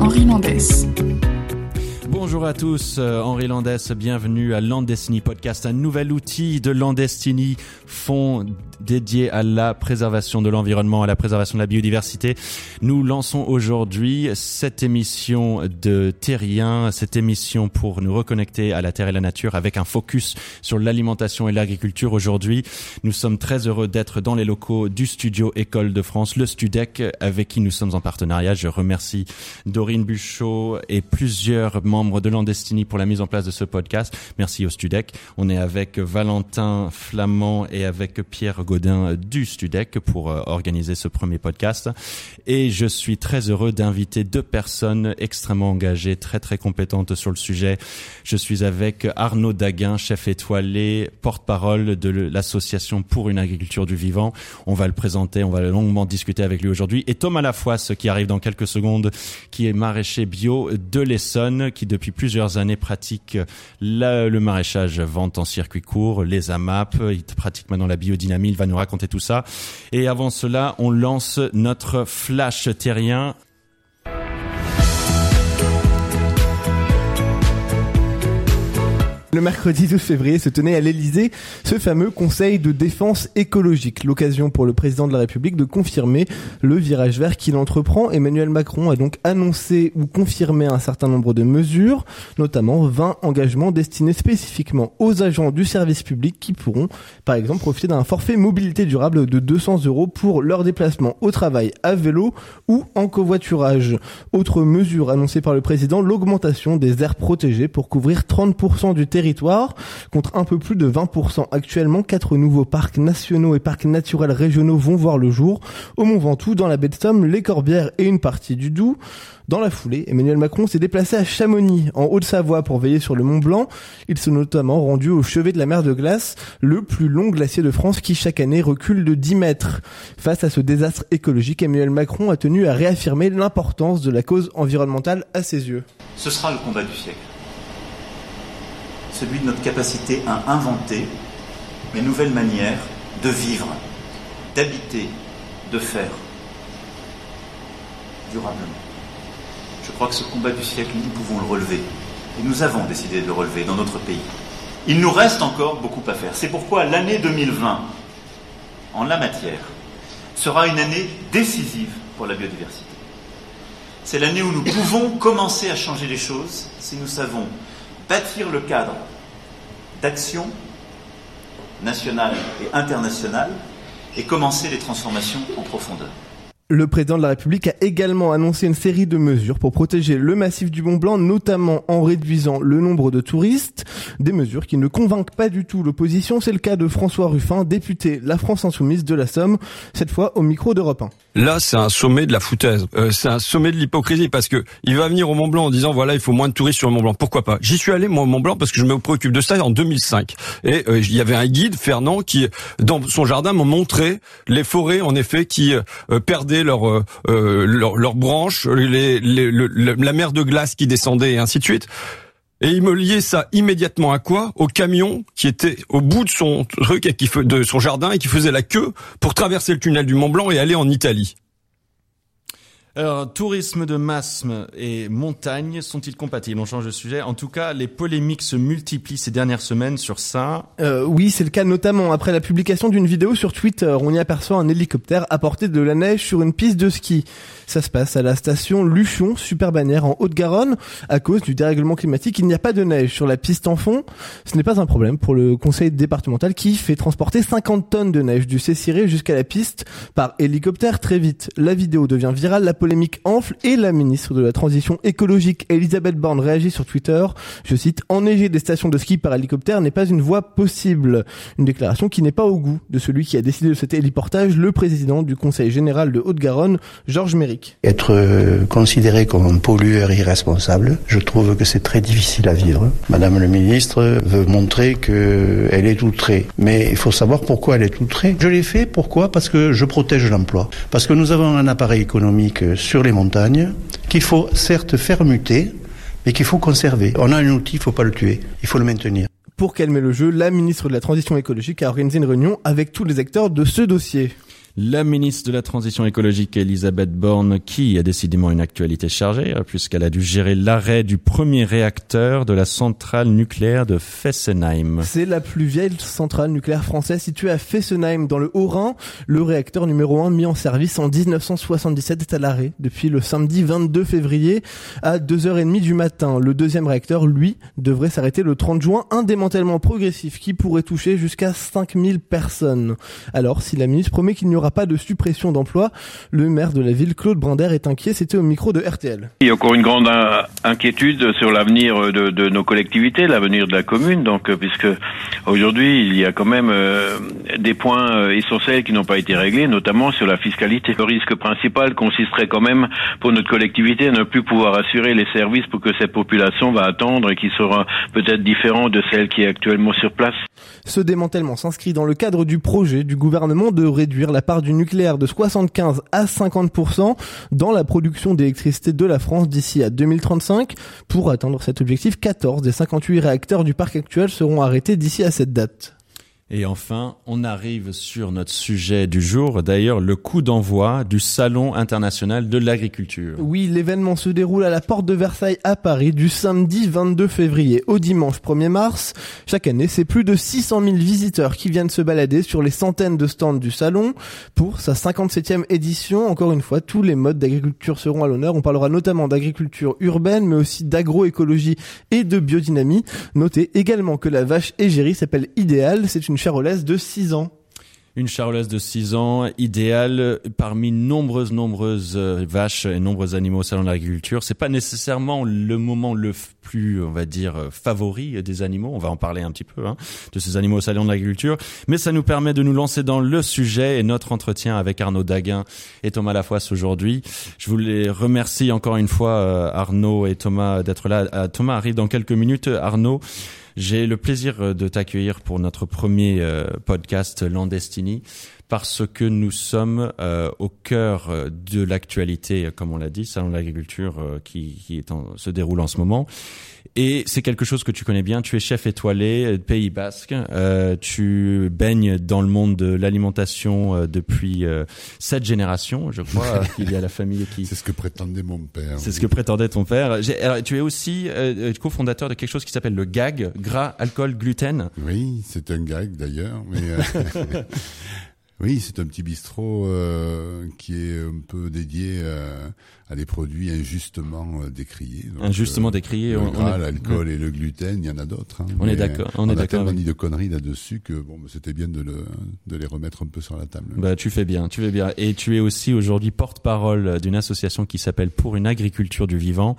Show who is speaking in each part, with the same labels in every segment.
Speaker 1: Henri Landès.
Speaker 2: Bonjour à tous, euh, Henri Landès, bienvenue à Landestiny Podcast, un nouvel outil de Landestiny, fonds dédié à la préservation de l'environnement, à la préservation de la biodiversité. Nous lançons aujourd'hui cette émission de Terrien, cette émission pour nous reconnecter à la terre et la nature avec un focus sur l'alimentation et l'agriculture. Aujourd'hui, nous sommes très heureux d'être dans les locaux du studio École de France, le Studec, avec qui nous sommes en partenariat. Je remercie Dorine Buchot et plusieurs membres de Landestiny pour la mise en place de ce podcast. Merci au Studec. On est avec Valentin Flamand et avec Pierre Godin du Studec pour euh, organiser ce premier podcast. Et je suis très heureux d'inviter deux personnes extrêmement engagées, très très compétentes sur le sujet. Je suis avec Arnaud Daguin, chef étoilé, porte-parole de l'association pour une agriculture du vivant. On va le présenter, on va longuement discuter avec lui aujourd'hui. Et Thomas Lafoisse qui arrive dans quelques secondes, qui est maraîcher bio de l'Essonne, qui depuis plusieurs années pratique le maraîchage vente en circuit court, les AMAP, il pratique maintenant la biodynamie, il va nous raconter tout ça. Et avant cela, on lance notre flash terrien
Speaker 3: Le mercredi 12 février se tenait à l'Elysée ce fameux Conseil de défense écologique, l'occasion pour le président de la République de confirmer le virage vert qu'il entreprend. Emmanuel Macron a donc annoncé ou confirmé un certain nombre de mesures, notamment 20 engagements destinés spécifiquement aux agents du service public qui pourront, par exemple, profiter d'un forfait mobilité durable de 200 euros pour leur déplacement au travail à vélo ou en covoiturage. Autre mesure annoncée par le président, l'augmentation des aires protégées pour couvrir 30% du territoire territoire, contre un peu plus de 20% actuellement. Quatre nouveaux parcs nationaux et parcs naturels régionaux vont voir le jour au Mont Ventoux, dans la baie de Somme, les Corbières et une partie du Doubs. Dans la foulée, Emmanuel Macron s'est déplacé à Chamonix, en Haute-Savoie, pour veiller sur le Mont Blanc. Il s'est notamment rendu au chevet de la mer de glace, le plus long glacier de France qui chaque année recule de 10 mètres. Face à ce désastre écologique, Emmanuel Macron a tenu à réaffirmer l'importance de la cause environnementale à ses yeux.
Speaker 4: Ce sera le combat du siècle celui de notre capacité à inventer une nouvelles manières de vivre, d'habiter, de faire durablement. Je crois que ce combat du siècle, nous pouvons le relever. Et nous avons décidé de le relever dans notre pays. Il nous reste encore beaucoup à faire. C'est pourquoi l'année 2020, en la matière, sera une année décisive pour la biodiversité. C'est l'année où nous pouvons commencer à changer les choses si nous savons bâtir le cadre d'action nationale et internationale et commencer les transformations en profondeur.
Speaker 3: Le président de la République a également annoncé une série de mesures pour protéger le massif du Mont Blanc, notamment en réduisant le nombre de touristes. Des mesures qui ne convainquent pas du tout l'opposition. C'est le cas de François Ruffin, député La France Insoumise de la Somme, cette fois au micro d'Europe 1.
Speaker 5: Là, c'est un sommet de la foutaise. Euh, c'est un sommet de l'hypocrisie parce que il va venir au Mont Blanc en disant voilà, il faut moins de touristes sur le Mont Blanc. Pourquoi pas? J'y suis allé moi au Mont Blanc parce que je me préoccupe de ça en 2005. Et euh, il y avait un guide Fernand qui dans son jardin m'a montré les forêts en effet qui euh, perdaient leurs leur, leurs branches, les, la mer de glace qui descendait et ainsi de suite. Et il me liait ça immédiatement à quoi Au camion qui était au bout de son truc et qui de son jardin et qui faisait la queue pour traverser le tunnel du Mont Blanc et aller en Italie.
Speaker 2: Alors, tourisme de masse et montagne sont-ils compatibles? On change de sujet. En tout cas, les polémiques se multiplient ces dernières semaines sur ça.
Speaker 3: Euh, oui, c'est le cas notamment après la publication d'une vidéo sur Twitter. On y aperçoit un hélicoptère apporter de la neige sur une piste de ski. Ça se passe à la station Luchon, super bannière en Haute-Garonne. À cause du dérèglement climatique, il n'y a pas de neige sur la piste en fond. Ce n'est pas un problème pour le conseil départemental qui fait transporter 50 tonnes de neige du Cessiré jusqu'à la piste par hélicoptère très vite. La vidéo devient virale. Polémique enfle et la ministre de la Transition écologique Elisabeth Borne réagit sur Twitter. Je cite, enneiger des stations de ski par hélicoptère n'est pas une voie possible. Une déclaration qui n'est pas au goût de celui qui a décidé de cet héliportage, le président du Conseil général de Haute-Garonne, Georges Méric.
Speaker 6: Être euh, considéré comme un pollueur irresponsable, je trouve que c'est très difficile à vivre. Madame le ministre veut montrer qu'elle est outrée. Mais il faut savoir pourquoi elle est outrée. Je l'ai fait, pourquoi? Parce que je protège l'emploi. Parce que nous avons un appareil économique sur les montagnes qu'il faut certes faire muter, mais qu'il faut conserver. On a un outil, il faut pas le tuer, il faut le maintenir.
Speaker 3: Pour calmer le jeu, la ministre de la Transition écologique a organisé une réunion avec tous les acteurs de ce dossier.
Speaker 2: La ministre de la Transition écologique, Elisabeth Borne, qui a décidément une actualité chargée, hein, puisqu'elle a dû gérer l'arrêt du premier réacteur de la centrale nucléaire de Fessenheim.
Speaker 3: C'est la plus vieille centrale nucléaire française située à Fessenheim, dans le Haut-Rhin. Le réacteur numéro 1 mis en service en 1977 est à l'arrêt depuis le samedi 22 février à 2h30 du matin. Le deuxième réacteur, lui, devrait s'arrêter le 30 juin. Un démantèlement progressif qui pourrait toucher jusqu'à 5000 personnes. Alors, si la ministre promet qu'il n'y aura pas de suppression d'emplois. Le maire de la ville, Claude Brinder, est inquiet. C'était au micro de RTL.
Speaker 1: Il y a encore une grande inquiétude sur l'avenir de, nos collectivités, l'avenir de la commune. Donc, euh, puisque aujourd'hui, il y a quand même euh, des points euh, essentiels qui n'ont pas été réglés, notamment sur la fiscalité. Le risque principal consisterait quand même pour notre collectivité à ne plus pouvoir assurer les services pour que cette population va attendre et qui sera peut-être différent de celle qui est actuellement sur place.
Speaker 3: Ce démantèlement s'inscrit dans le cadre du projet du gouvernement de réduire la part du nucléaire de 75 à 50% dans la production d'électricité de la France d'ici à 2035. Pour atteindre cet objectif, 14 des 58 réacteurs du parc actuel seront arrêtés d'ici à cette date.
Speaker 2: Et enfin, on arrive sur notre sujet du jour, d'ailleurs le coup d'envoi du Salon international de l'agriculture.
Speaker 3: Oui, l'événement se déroule à la porte de Versailles à Paris du samedi 22 février au dimanche 1er mars. Chaque année, c'est plus de 600 000 visiteurs qui viennent se balader sur les centaines de stands du salon. Pour sa 57e édition, encore une fois, tous les modes d'agriculture seront à l'honneur. On parlera notamment d'agriculture urbaine, mais aussi d'agroécologie et de biodynamie. Notez également que la vache égérie s'appelle Idéal. C'est une charolaise de 6 ans.
Speaker 2: Une charolaise de 6 ans, idéale parmi nombreuses, nombreuses euh, vaches et nombreux animaux au salon de l'agriculture. C'est pas nécessairement le moment le plus, on va dire, euh, favori des animaux. On va en parler un petit peu hein, de ces animaux au salon de l'agriculture, mais ça nous permet de nous lancer dans le sujet et notre entretien avec Arnaud Daguin et Thomas Lafoisse aujourd'hui. Je voulais remercier encore une fois euh, Arnaud et Thomas d'être là. Thomas arrive dans quelques minutes. Arnaud. J'ai le plaisir euh, de t'accueillir pour notre premier euh, podcast Landestini parce que nous sommes euh, au cœur de l'actualité, comme on l'a dit, salon de l'agriculture qui, qui est en, se déroule en ce moment. Et c'est quelque chose que tu connais bien. Tu es chef étoilé euh, Pays Basque. Euh, tu baignes dans le monde de l'alimentation euh, depuis euh, sept générations, je crois. Il y a la famille qui.
Speaker 7: C'est ce que prétendait mon père.
Speaker 2: C'est ce que prétendait ton père. Alors, tu es aussi cofondateur de quelque chose qui s'appelle le GAG, gras, alcool, gluten.
Speaker 7: Oui, c'est un gag d'ailleurs, mais. Oui, c'est un petit bistrot euh, qui est un peu dédié euh, à des produits injustement euh, décriés.
Speaker 2: Donc, injustement décriés.
Speaker 7: Le gras, l'alcool et le gluten, il y en a d'autres. Hein,
Speaker 2: on est d'accord. On,
Speaker 7: on,
Speaker 2: est d'accord.
Speaker 7: On a dit de conneries là-dessus que bon, bah, c'était bien de, le, de les remettre un peu sur la table.
Speaker 2: Bah, tu fais bien, tu fais bien. Et tu es aussi aujourd'hui porte-parole d'une association qui s'appelle Pour une agriculture du vivant.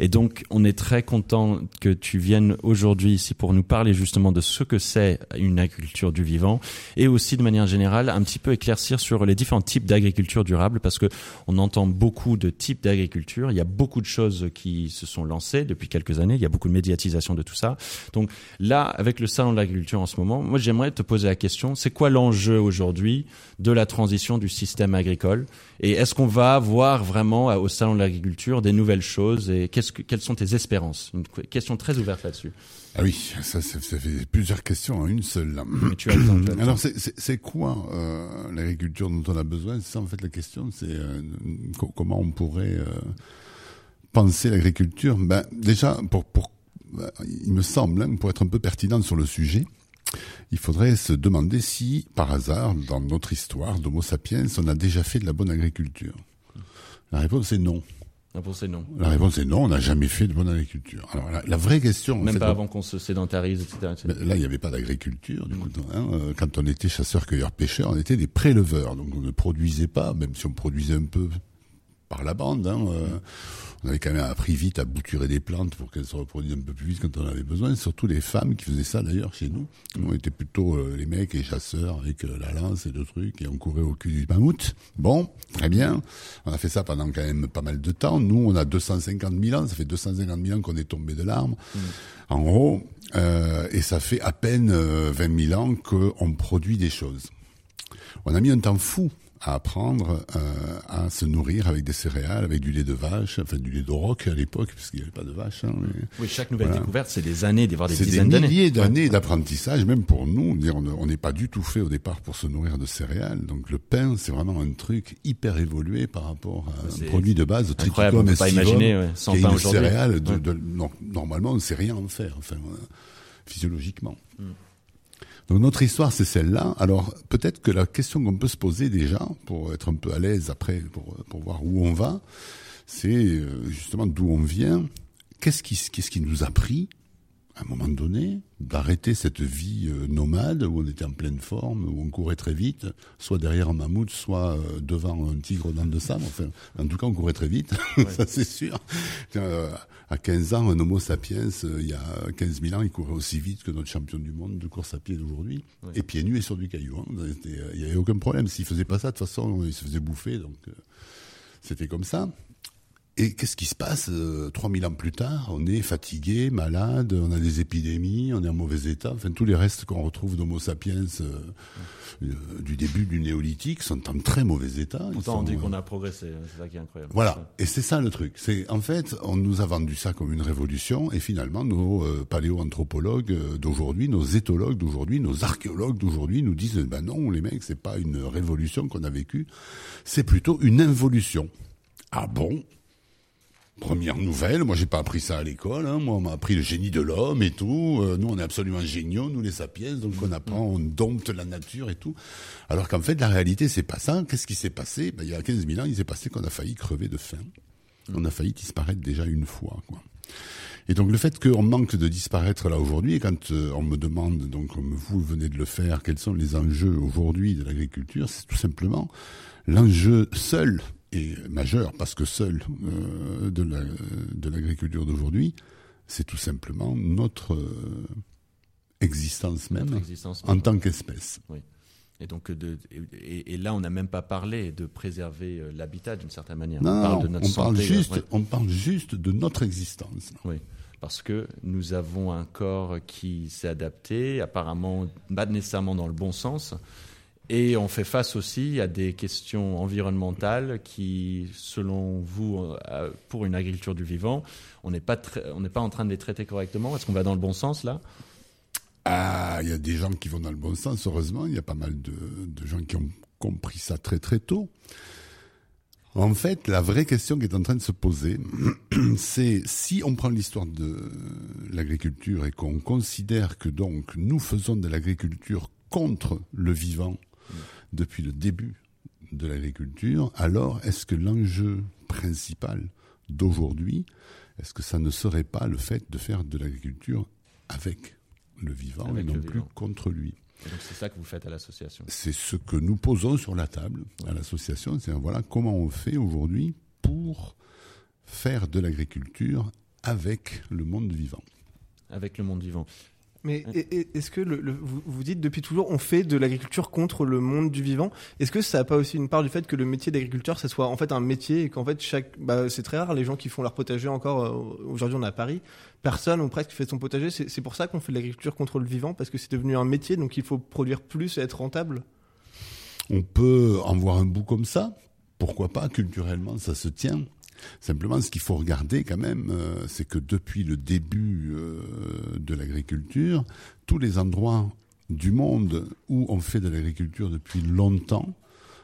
Speaker 2: Et donc, on est très content que tu viennes aujourd'hui ici pour nous parler justement de ce que c'est une agriculture du vivant et aussi de manière générale un petit peu éclaircir sur les différents types d'agriculture durable parce que on entend beaucoup de types d'agriculture. Il y a beaucoup de choses qui se sont lancées depuis quelques années. Il y a beaucoup de médiatisation de tout ça. Donc là, avec le salon de l'agriculture en ce moment, moi j'aimerais te poser la question c'est quoi l'enjeu aujourd'hui de la transition du système agricole? Et est-ce qu'on va voir vraiment au salon de l'agriculture des nouvelles choses? Et que, quelles sont tes espérances? Une question très ouverte là-dessus.
Speaker 7: Ah oui, ça, ça, fait plusieurs questions en une seule.
Speaker 2: Mais tu as le temps,
Speaker 7: Alors c'est quoi euh, l'agriculture dont on a besoin? C'est ça en fait la question, c'est euh, comment on pourrait euh, penser l'agriculture? Ben déjà pour pour ben, il me semble hein, pour être un peu pertinent sur le sujet, il faudrait se demander si par hasard dans notre histoire d'Homo sapiens on a déjà fait de la bonne agriculture. La réponse est non.
Speaker 2: La réponse est non.
Speaker 7: La réponse est non, on n'a jamais fait de bonne agriculture. Alors la, vraie question...
Speaker 2: Même pas avant qu'on se sédentarise, etc.
Speaker 7: Là, il n'y avait pas d'agriculture. Du coup, hein, euh, quand on était chasseurs, cueilleurs, pêcheurs, on était des préleveurs. Donc on ne produisait pas, même si on produisait un peu par la bande. Hein, euh, on avait quand même appris vite à bouturer des plantes pour qu'elles se reproduisent un peu plus vite quand on avait besoin. Surtout les femmes qui faisaient ça d'ailleurs chez nous. On était plutôt euh, les mecs et chasseurs avec euh, la lance et le truc et on courait au cul du mammouth. Bon, très bien. On a fait ça pendant quand même pas mal de temps. Nous, on a 250 000 ans. Ça fait 250 000 ans qu'on est tombé de l'arbre. Mmh. En gros, euh, et ça fait à peine 20 000 ans qu'on produit des choses. On a mis un temps fou à apprendre euh, à se nourrir avec des céréales, avec du lait de vache, enfin du lait d'auroch à l'époque, parce qu'il n'y avait pas de vache. Hein, mais
Speaker 2: Oui, chaque nouvelle
Speaker 7: Voilà.
Speaker 2: découverte, c'est des années, voire des
Speaker 7: c'est des
Speaker 2: dizaines d'années.
Speaker 7: milliers d'années d'apprentissage, même pour nous. Dire, on ne- On n'est pas du tout fait au départ pour se nourrir de céréales. Donc le pain, c'est vraiment un truc hyper évolué par rapport à
Speaker 2: C'est
Speaker 7: un produit de base, triticum
Speaker 2: peut pas imaginer, ouais, sans
Speaker 7: qui est
Speaker 2: pain
Speaker 7: une
Speaker 2: aujourd'hui.
Speaker 7: céréale. De,
Speaker 2: Ouais.
Speaker 7: de- non, normalement, on ne sait rien en faire, enfin, physiologiquement.
Speaker 2: Hmm.
Speaker 7: Donc notre histoire, c'est celle-là. Alors peut-être que la question qu'on peut se poser déjà, pour être un peu à l'aise après, pour, pour voir où on va, c'est euh, justement d'où on vient. Qu'est-ce qui, qu'est-ce qui nous a pris à un moment donné, d'arrêter cette vie euh, nomade où on était en pleine forme, où on courait très vite, soit derrière un mammouth, soit euh, devant un tigre dents de sable. Enfin, en tout cas, on courait très vite, ça c'est sûr. Euh, à 15 ans, un homo sapiens, euh, il y a 15 000 ans, il courait aussi vite que notre champion du monde de course à pied d'aujourd'hui, et pieds nus et sur du caillou. hein. Il n'y avait aucun problème. S'il faisait pas ça, de toute façon, il se faisait bouffer. Donc, euh, c'était comme ça. Et qu'est-ce qui se passe euh, 3000 ans plus tard? On est fatigué, malade, on a des épidémies, on est en mauvais état. Enfin, tous les restes qu'on retrouve d'Homo sapiens euh, euh, du début du néolithique sont en très mauvais état.
Speaker 2: Pourtant, on dit
Speaker 7: euh,
Speaker 2: qu'on a progressé, hein, c'est ça qui est incroyable.
Speaker 7: voilà, et c'est ça le truc. C'est en fait, on nous a vendu ça comme une révolution, et finalement, nos euh, paléoanthropologues euh, d'aujourd'hui, nos éthologues d'aujourd'hui, nos archéologues d'aujourd'hui nous disent ben non, les mecs, c'est pas une révolution qu'on a vécue, c'est plutôt une involution. Ah bon? Première nouvelle, moi j'ai pas appris ça à l'école, hein. moi on m'a appris le génie de l'homme et tout, Euh, nous on est absolument géniaux, nous les sapiens, donc on apprend, on dompte la nature et tout. Alors qu'en fait la réalité c'est pas ça, qu'est-ce qui s'est passé? Ben, Il y a 15 000 ans il s'est passé qu'on a failli crever de faim, on a failli disparaître déjà une fois. Quoi. Et donc le fait qu'on manque de disparaître là aujourd'hui, et quand euh, on me demande, donc comme vous venez de le faire, quels sont les enjeux aujourd'hui de l'agriculture, c'est tout simplement l'enjeu seul et majeur, parce que seul euh, de la- de l'agriculture d'aujourd'hui, c'est tout simplement notre euh, existence même
Speaker 2: Notre existence
Speaker 7: en
Speaker 2: même.
Speaker 7: tant qu'espèce.
Speaker 2: Et donc, de, et, et là, on n'a même pas parlé de préserver euh, l'habitat d'une certaine manière.
Speaker 7: Non,
Speaker 2: on parle de notre
Speaker 7: on parle juste,
Speaker 2: ouais.
Speaker 7: on parle juste de notre existence.
Speaker 2: Oui, parce que nous avons un corps qui s'est adapté, apparemment pas nécessairement dans le bon sens, et on fait face aussi à des questions environnementales qui, selon vous, euh, pour une agriculture du vivant, on n'est pas, on pas en train de les traiter correctement. Est-ce qu'on va dans le bon sens là?
Speaker 7: Ah, il y a des gens qui vont dans le bon sens, heureusement. Il y a pas mal de, de gens qui ont compris ça très très tôt. En fait, la vraie question qui est en train de se poser, c'est si on prend l'histoire de l'agriculture et qu'on considère que donc nous faisons de l'agriculture contre le vivant depuis le début de l'agriculture, alors est-ce que l'enjeu principal d'aujourd'hui, est-ce que ça ne serait pas le fait de faire de l'agriculture avec le vivant
Speaker 2: Avec
Speaker 7: et non plus contre lui?
Speaker 2: Et donc c'est ça que vous faites à l'association?
Speaker 7: c'est ce que nous posons sur la table à l'association. C'est voilà comment on fait aujourd'hui pour faire de l'agriculture avec le monde vivant.
Speaker 2: Avec le monde vivant.
Speaker 3: Mais et- est-ce que le, le- vous, vous dites depuis toujours on fait de l'agriculture contre le monde du vivant Est-ce que ça n'a pas aussi une part du fait que le métier d'agriculteur ça soit en fait un métier et qu'en fait chaque bah, c'est très rare les gens qui font leur potager encore euh, aujourd'hui on est à Paris personne ou presque fait son potager c'est c'est pour ça qu'on fait de l'agriculture contre le vivant parce que c'est devenu un métier donc il faut produire plus et être rentable.
Speaker 7: On peut en voir un bout comme ça. Pourquoi pas? Culturellement, ça se tient. Simplement, ce qu'il faut regarder quand même, euh, c'est que depuis le début euh, de l'agriculture, tous les endroits du monde où on fait de l'agriculture depuis longtemps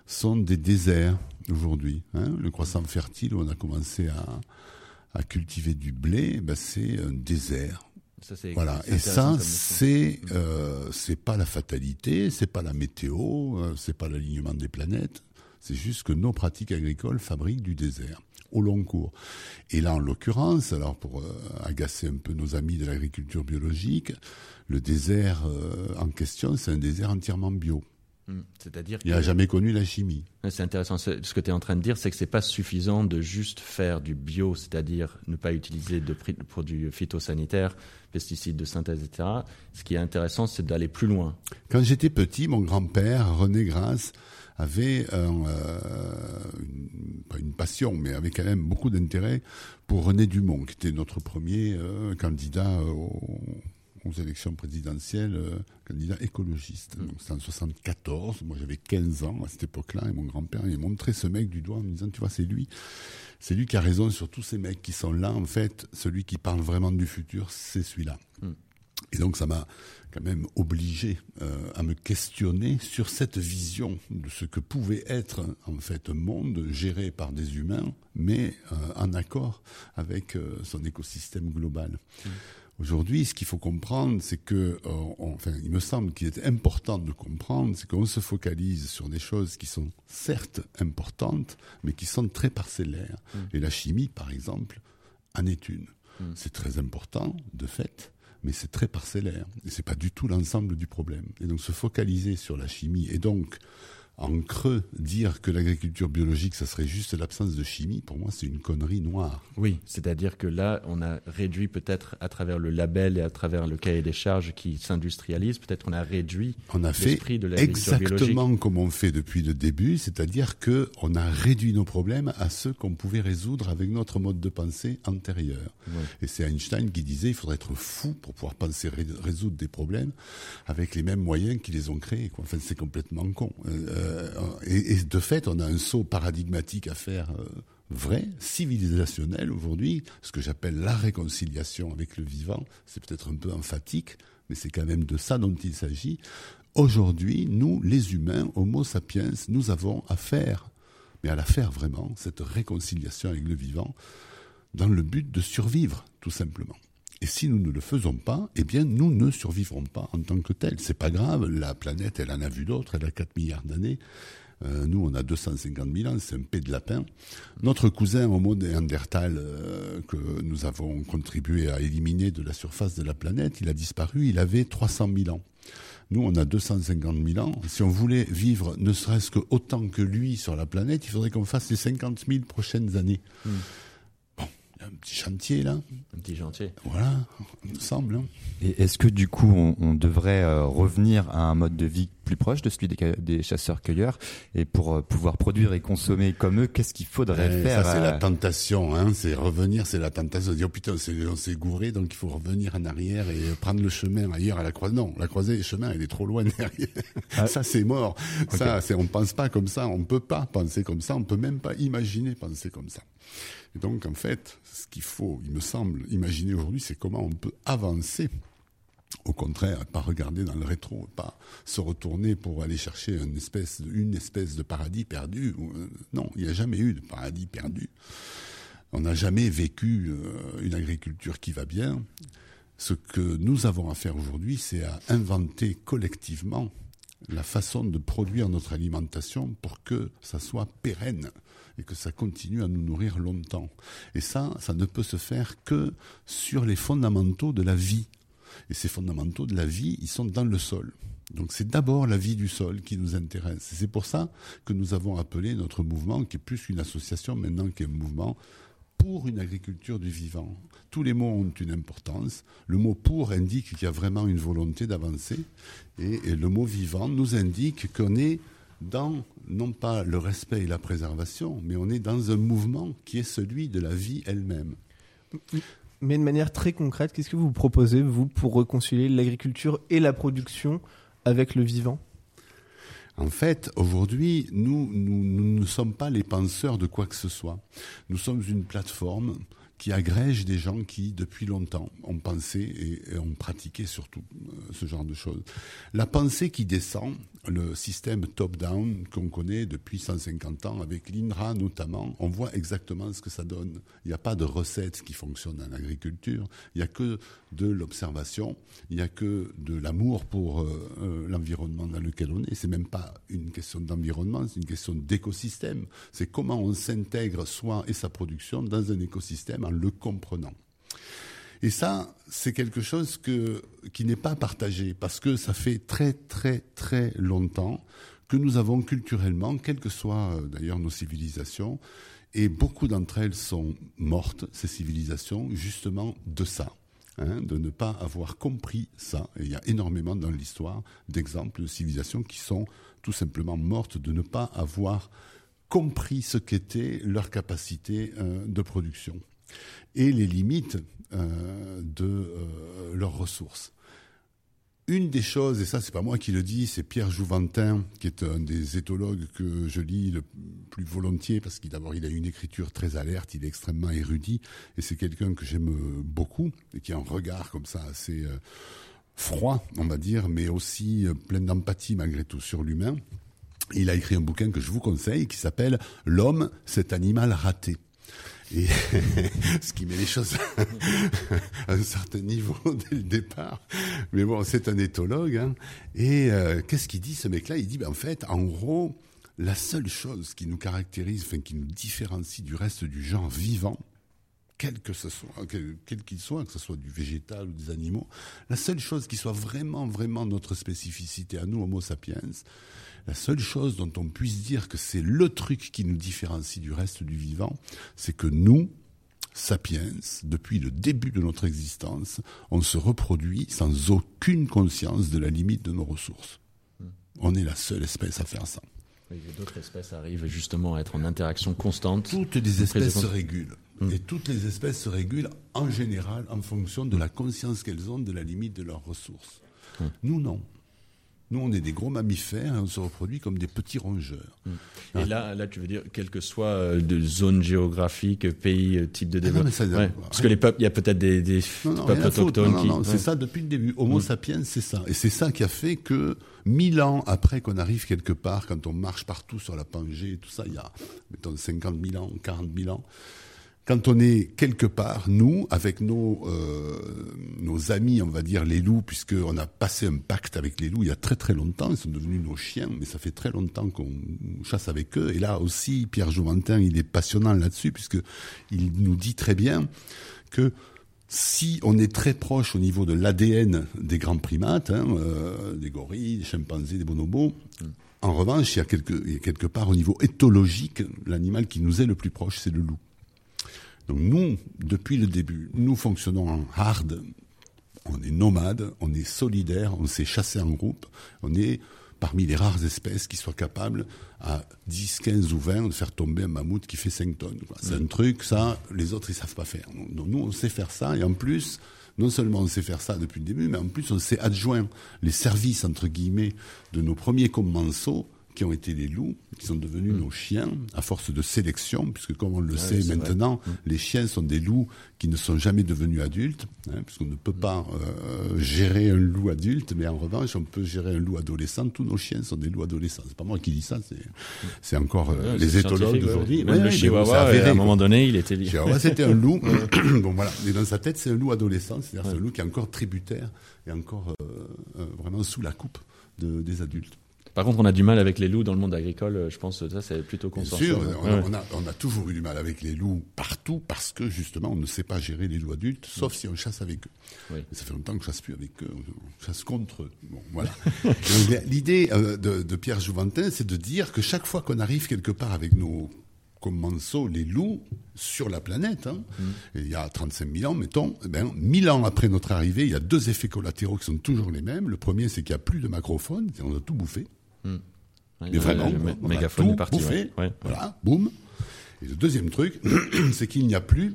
Speaker 7: sont des déserts aujourd'hui. hein. Le croissant fertile, où on a commencé à, à cultiver du blé, ben c'est un désert.
Speaker 2: Ça,
Speaker 7: Voilà. Et ça, c'est euh, c'est pas la fatalité, c'est pas la météo, euh, c'est pas l'alignement des planètes. C'est juste que nos pratiques agricoles fabriquent du désert au long cours. Et là, en l'occurrence, alors pour euh, agacer un peu nos amis de l'agriculture biologique, le désert euh, en question, c'est un désert entièrement bio.
Speaker 2: Hmm. C'est-à-dire
Speaker 7: Il n'a jamais connu la chimie.
Speaker 2: C'est intéressant. Ce que tu es en train de dire, c'est que c'est pas suffisant de juste faire du bio, c'est-à-dire ne pas utiliser de produits phytosanitaires, pesticides de synthèse, etc. Ce qui est intéressant, c'est d'aller plus loin.
Speaker 7: Quand j'étais petit, mon grand-père, René Grasse, avait un, euh, une, pas une passion, mais avait quand même beaucoup d'intérêt pour René Dumont, qui était notre premier euh, candidat au, aux élections présidentielles euh, candidat écologiste.
Speaker 2: Mm.
Speaker 7: Donc c'était en 74, moi j'avais 15 ans à cette époque-là, et mon grand-père il montrait ce mec du doigt en me disant, tu vois, c'est lui. C'est lui qui a raison sur tous ces mecs qui sont là. En fait, celui qui parle vraiment du futur, c'est celui-là.
Speaker 2: Mm.
Speaker 7: Et donc ça m'a quand même obligé euh, à me questionner sur cette vision de ce que pouvait être en fait un monde géré par des humains, mais euh, en accord avec euh, son écosystème global. Aujourd'hui, ce qu'il faut comprendre, c'est que, on- enfin, il me semble qu'il est important de comprendre, c'est qu'on se focalise sur des choses qui sont certes importantes, mais qui sont très parcellaires. Et la chimie, par exemple, en est une. C'est très important, de fait, mais c'est très parcellaire. Et c'est pas du tout l'ensemble du problème. Et donc se focaliser sur la chimie et donc en creux dire que l'agriculture biologique ça serait juste l'absence de chimie, pour moi c'est une connerie noire.
Speaker 2: Oui, c'est-à-dire que là, on a réduit peut-être à travers le label et à travers le cahier des charges qui s'industrialise, peut-être on a réduit
Speaker 7: On a fait
Speaker 2: l'esprit de l'agriculture biologique.
Speaker 7: exactement comme on fait depuis le début, c'est-à-dire que on a réduit nos problèmes à ceux qu'on pouvait résoudre avec notre mode de pensée antérieur. Et c'est Einstein qui disait il faudrait être fou pour pouvoir penser ré- résoudre des problèmes avec les mêmes moyens qui les ont créés. Quoi. Enfin, c'est complètement con. Euh, et, et de fait, on a un saut paradigmatique à faire. euh, vrai, civilisationnel aujourd'hui, ce que j'appelle la réconciliation avec le vivant, c'est peut-être un peu emphatique, mais c'est quand même de ça dont il s'agit. Aujourd'hui, nous, les humains, Homo sapiens, nous avons à faire, mais à la faire vraiment, cette réconciliation avec le vivant, dans le but de survivre, tout simplement. Et si nous ne le faisons pas, eh bien, nous ne survivrons pas en tant que tels. C'est pas grave, la planète, elle en a vu d'autres, elle a 4 milliards d'années. Euh, nous, on a 250 000 ans, c'est un pet de lapin. Notre cousin Homo néandertal, euh, que nous avons contribué à éliminer de la surface de la planète, il a disparu, il avait 300 000 ans. Nous, on a 250 000 ans. Si on voulait vivre ne serait-ce que autant que lui sur la planète, il faudrait qu'on fasse les 50 000 prochaines années. A un petit chantier là.
Speaker 2: Un petit chantier.
Speaker 7: Voilà, il me semble. hein.
Speaker 8: Et est-ce que du coup, on, on devrait euh, revenir à un mode de vie plus proche de celui des, chasseurs-cueilleurs Et pour euh, pouvoir produire et consommer comme eux, qu'est-ce qu'il faudrait
Speaker 7: Eh,
Speaker 8: faire
Speaker 7: ça, c'est
Speaker 8: euh,
Speaker 7: la tentation, hein. C'est revenir, c'est la tentation de dire, oh, putain, on s'est- gouré, donc il faut revenir en arrière et prendre le chemin ailleurs à la croisée. Non, la croisée, le chemin, elle est trop loin derrière.
Speaker 8: Ah.
Speaker 7: Ça, c'est mort. Ça, c'est, on pense pas comme ça. On peut pas penser comme ça. On peut même pas imaginer penser comme ça. Et donc, en fait, ce qu'il faut, il me semble, imaginer aujourd'hui, c'est comment on peut avancer au contraire, pas regarder dans le rétro, pas se retourner pour aller chercher une espèce, de- paradis perdu. euh, Non, il n'y a jamais eu de paradis perdu. On n'a jamais vécu euh, une agriculture qui va bien. Ce que nous avons à faire aujourd'hui, c'est à inventer collectivement la façon de produire notre alimentation pour que ça soit pérenne et que ça continue à nous nourrir longtemps. Et ça, ça ne peut se faire que sur les fondamentaux de la vie. Et ces fondamentaux de la vie, ils sont dans le sol. Donc c'est d'abord la vie du sol qui nous intéresse. C'est pour ça que nous avons appelé notre mouvement, qui est plus une association maintenant qu'un mouvement, pour une agriculture du vivant. Tous les mots ont une importance. Le mot pour indique qu'il y a vraiment une volonté d'avancer. Et le mot vivant nous indique qu'on est dans, non pas le respect et la préservation, mais on est dans un mouvement qui est celui de la vie elle-même.
Speaker 3: Mais de manière très concrète, qu'est-ce que vous proposez, vous, pour réconcilier l'agriculture et la production avec le vivant?
Speaker 7: En fait, aujourd'hui, nous, nous, nous ne sommes pas les penseurs de quoi que ce soit. Nous sommes une plateforme qui agrège des gens qui, depuis longtemps, ont pensé et, et ont pratiqué surtout euh, ce genre de choses. La pensée qui descend, le système top-down qu'on connaît depuis 150 ans, avec l'INRA notamment, on voit exactement ce que ça donne. Il n'y a pas de recette qui fonctionne en agriculture, il n'y a que de l'observation, il n'y a que de l'amour pour euh, euh, l'environnement dans lequel on est. C'est même pas une question d'environnement, c'est une question d'écosystème. C'est comment on s'intègre soi et sa production dans un écosystème en le comprenant. Et ça, c'est quelque chose qui n'est pas partagé parce que ça fait très très très longtemps que nous avons culturellement, quelles que soient euh, d'ailleurs nos civilisations, et beaucoup d'entre elles sont mortes, ces civilisations, justement de ça. hein, de ne pas avoir compris ça. Et il y a énormément dans l'histoire d'exemples de civilisations qui sont tout simplement mortes de ne pas avoir compris ce qu'était leur capacité euh, de production et les limites euh, de euh, leurs ressources. une des choses, et ça c'est pas moi qui le dis, c'est Pierre Jouventin, qui est un des éthologues que je lis le plus volontiers, parce qu'il d'abord il a une écriture très alerte, il est extrêmement érudit, et c'est quelqu'un que j'aime beaucoup, et qui a un regard comme ça assez euh, froid, on va dire, mais aussi plein d'empathie malgré tout sur l'humain. Il a écrit un bouquin que je vous conseille qui s'appelle L'homme, cet animal raté. Et ce qui met les choses à un certain niveau dès le départ. Mais bon, c'est un éthologue. Hein. Et euh, qu'est-ce qu'il dit ce mec-là? Il dit, ben, en fait, en gros, la seule chose qui nous caractérise, enfin qui nous différencie du reste du genre vivant, quel que ce soit, quel qu'il soit, que ce soit du végétal ou des animaux, la seule chose qui soit vraiment, vraiment notre spécificité à nous, Homo sapiens, la seule chose dont on puisse dire que c'est le truc qui nous différencie du reste du vivant, c'est que nous, sapiens, depuis le début de notre existence, on se reproduit sans aucune conscience de la limite de nos ressources. On est la seule espèce à faire ça.
Speaker 2: D'autres espèces arrivent justement à être en interaction constante.
Speaker 7: Toutes les espèces se régulent. Hmm. Et toutes les espèces se régulent en général en fonction de la conscience qu'elles ont de la limite de leurs ressources. Hmm. Nous, non. Nous, on est des gros mammifères et on se reproduit comme des petits rongeurs.
Speaker 2: Et ah. là, là, tu veux dire, quelle que soit euh, de zone géographique, pays, euh, type de ah développement. Parce que les peuples, il y a peut-être des, des peuples autochtones qui.
Speaker 7: c'est ça depuis le début. Homo sapiens, c'est ça. Et c'est ça qui a fait que mille ans après qu'on arrive quelque part, quand on marche partout sur la Pangée, tout ça, il y a, mettons, 50 000 ans, 40 000 ans, quand on est quelque part, nous, avec nos, euh, nos amis, on va dire les loups, puisqu'on a passé un pacte avec les loups il y a très très longtemps, ils sont devenus nos chiens, mais ça fait très longtemps qu'on chasse avec eux. Et là aussi, Pierre Jouventin, il est passionnant là-dessus, puisque il nous dit très bien que si on est très proche au niveau de l'ADN des grands primates, hein, euh, des gorilles, des chimpanzés, des bonobos, en revanche, il y a quelque, il y a quelque part au niveau éthologique, l'animal qui nous est le plus proche, c'est le loup. Donc nous, depuis le début, nous fonctionnons en hard. On est nomade, on est solidaire, on sait chasser en groupe, on est parmi les rares espèces qui soient capables à 10, 15 ou 20 de faire tomber un mammouth qui fait 5 tonnes. C'est un truc, ça, les autres, ils savent pas faire. Nous, on sait faire ça, et en plus, non seulement on sait faire ça depuis le début, mais en plus on sait adjoindre les services, entre guillemets, de nos premiers commensaux qui ont été les loups, qui sont devenus mm. nos chiens à force de sélection, puisque comme on le sait maintenant, mm. les chiens sont des loups qui ne sont jamais devenus adultes, hein, puisqu'on ne peut mm. pas euh, gérer un loup adulte, mais en revanche, on peut gérer un loup adolescent. Tous nos chiens sont des loups adolescents. C'est pas moi qui dis ça, c'est encore euh, les éthologues d'aujourd'hui.
Speaker 2: Le chihuahua, à un moment donné, il était.
Speaker 7: Chihuahua, c'était un loup. bon voilà, mais dans sa tête, c'est un loup adolescent, c'est-à-dire c'est un loup qui est encore tributaire et encore euh, vraiment sous la coupe de, des adultes.
Speaker 2: Par contre, on a du mal avec les loups dans le monde agricole. Je pense que ça, c'est plutôt consensuel.
Speaker 7: Bien sûr, on, a, on, a, toujours eu du mal avec les loups partout parce que justement, on ne sait pas gérer les loups adultes, sauf si on chasse avec eux. Oui. ça fait longtemps que je chasse plus avec eux, on chasse contre eux. Bon, voilà. L'idée euh, de, de, Pierre Jouventin, c'est de dire que chaque fois qu'on arrive quelque part avec nos commensaux, les loups, sur la planète, hein, mm. il y a 35 000 ans, mettons, eh ben, 1000 ans après notre arrivée, il y a deux effets collatéraux qui sont toujours les mêmes. Le premier, c'est qu'il n'y a plus de macrophones, on a tout bouffé. Mais vraiment, on a tout bouffé, voilà, boum. Et le deuxième truc, c'est qu'il n'y a plus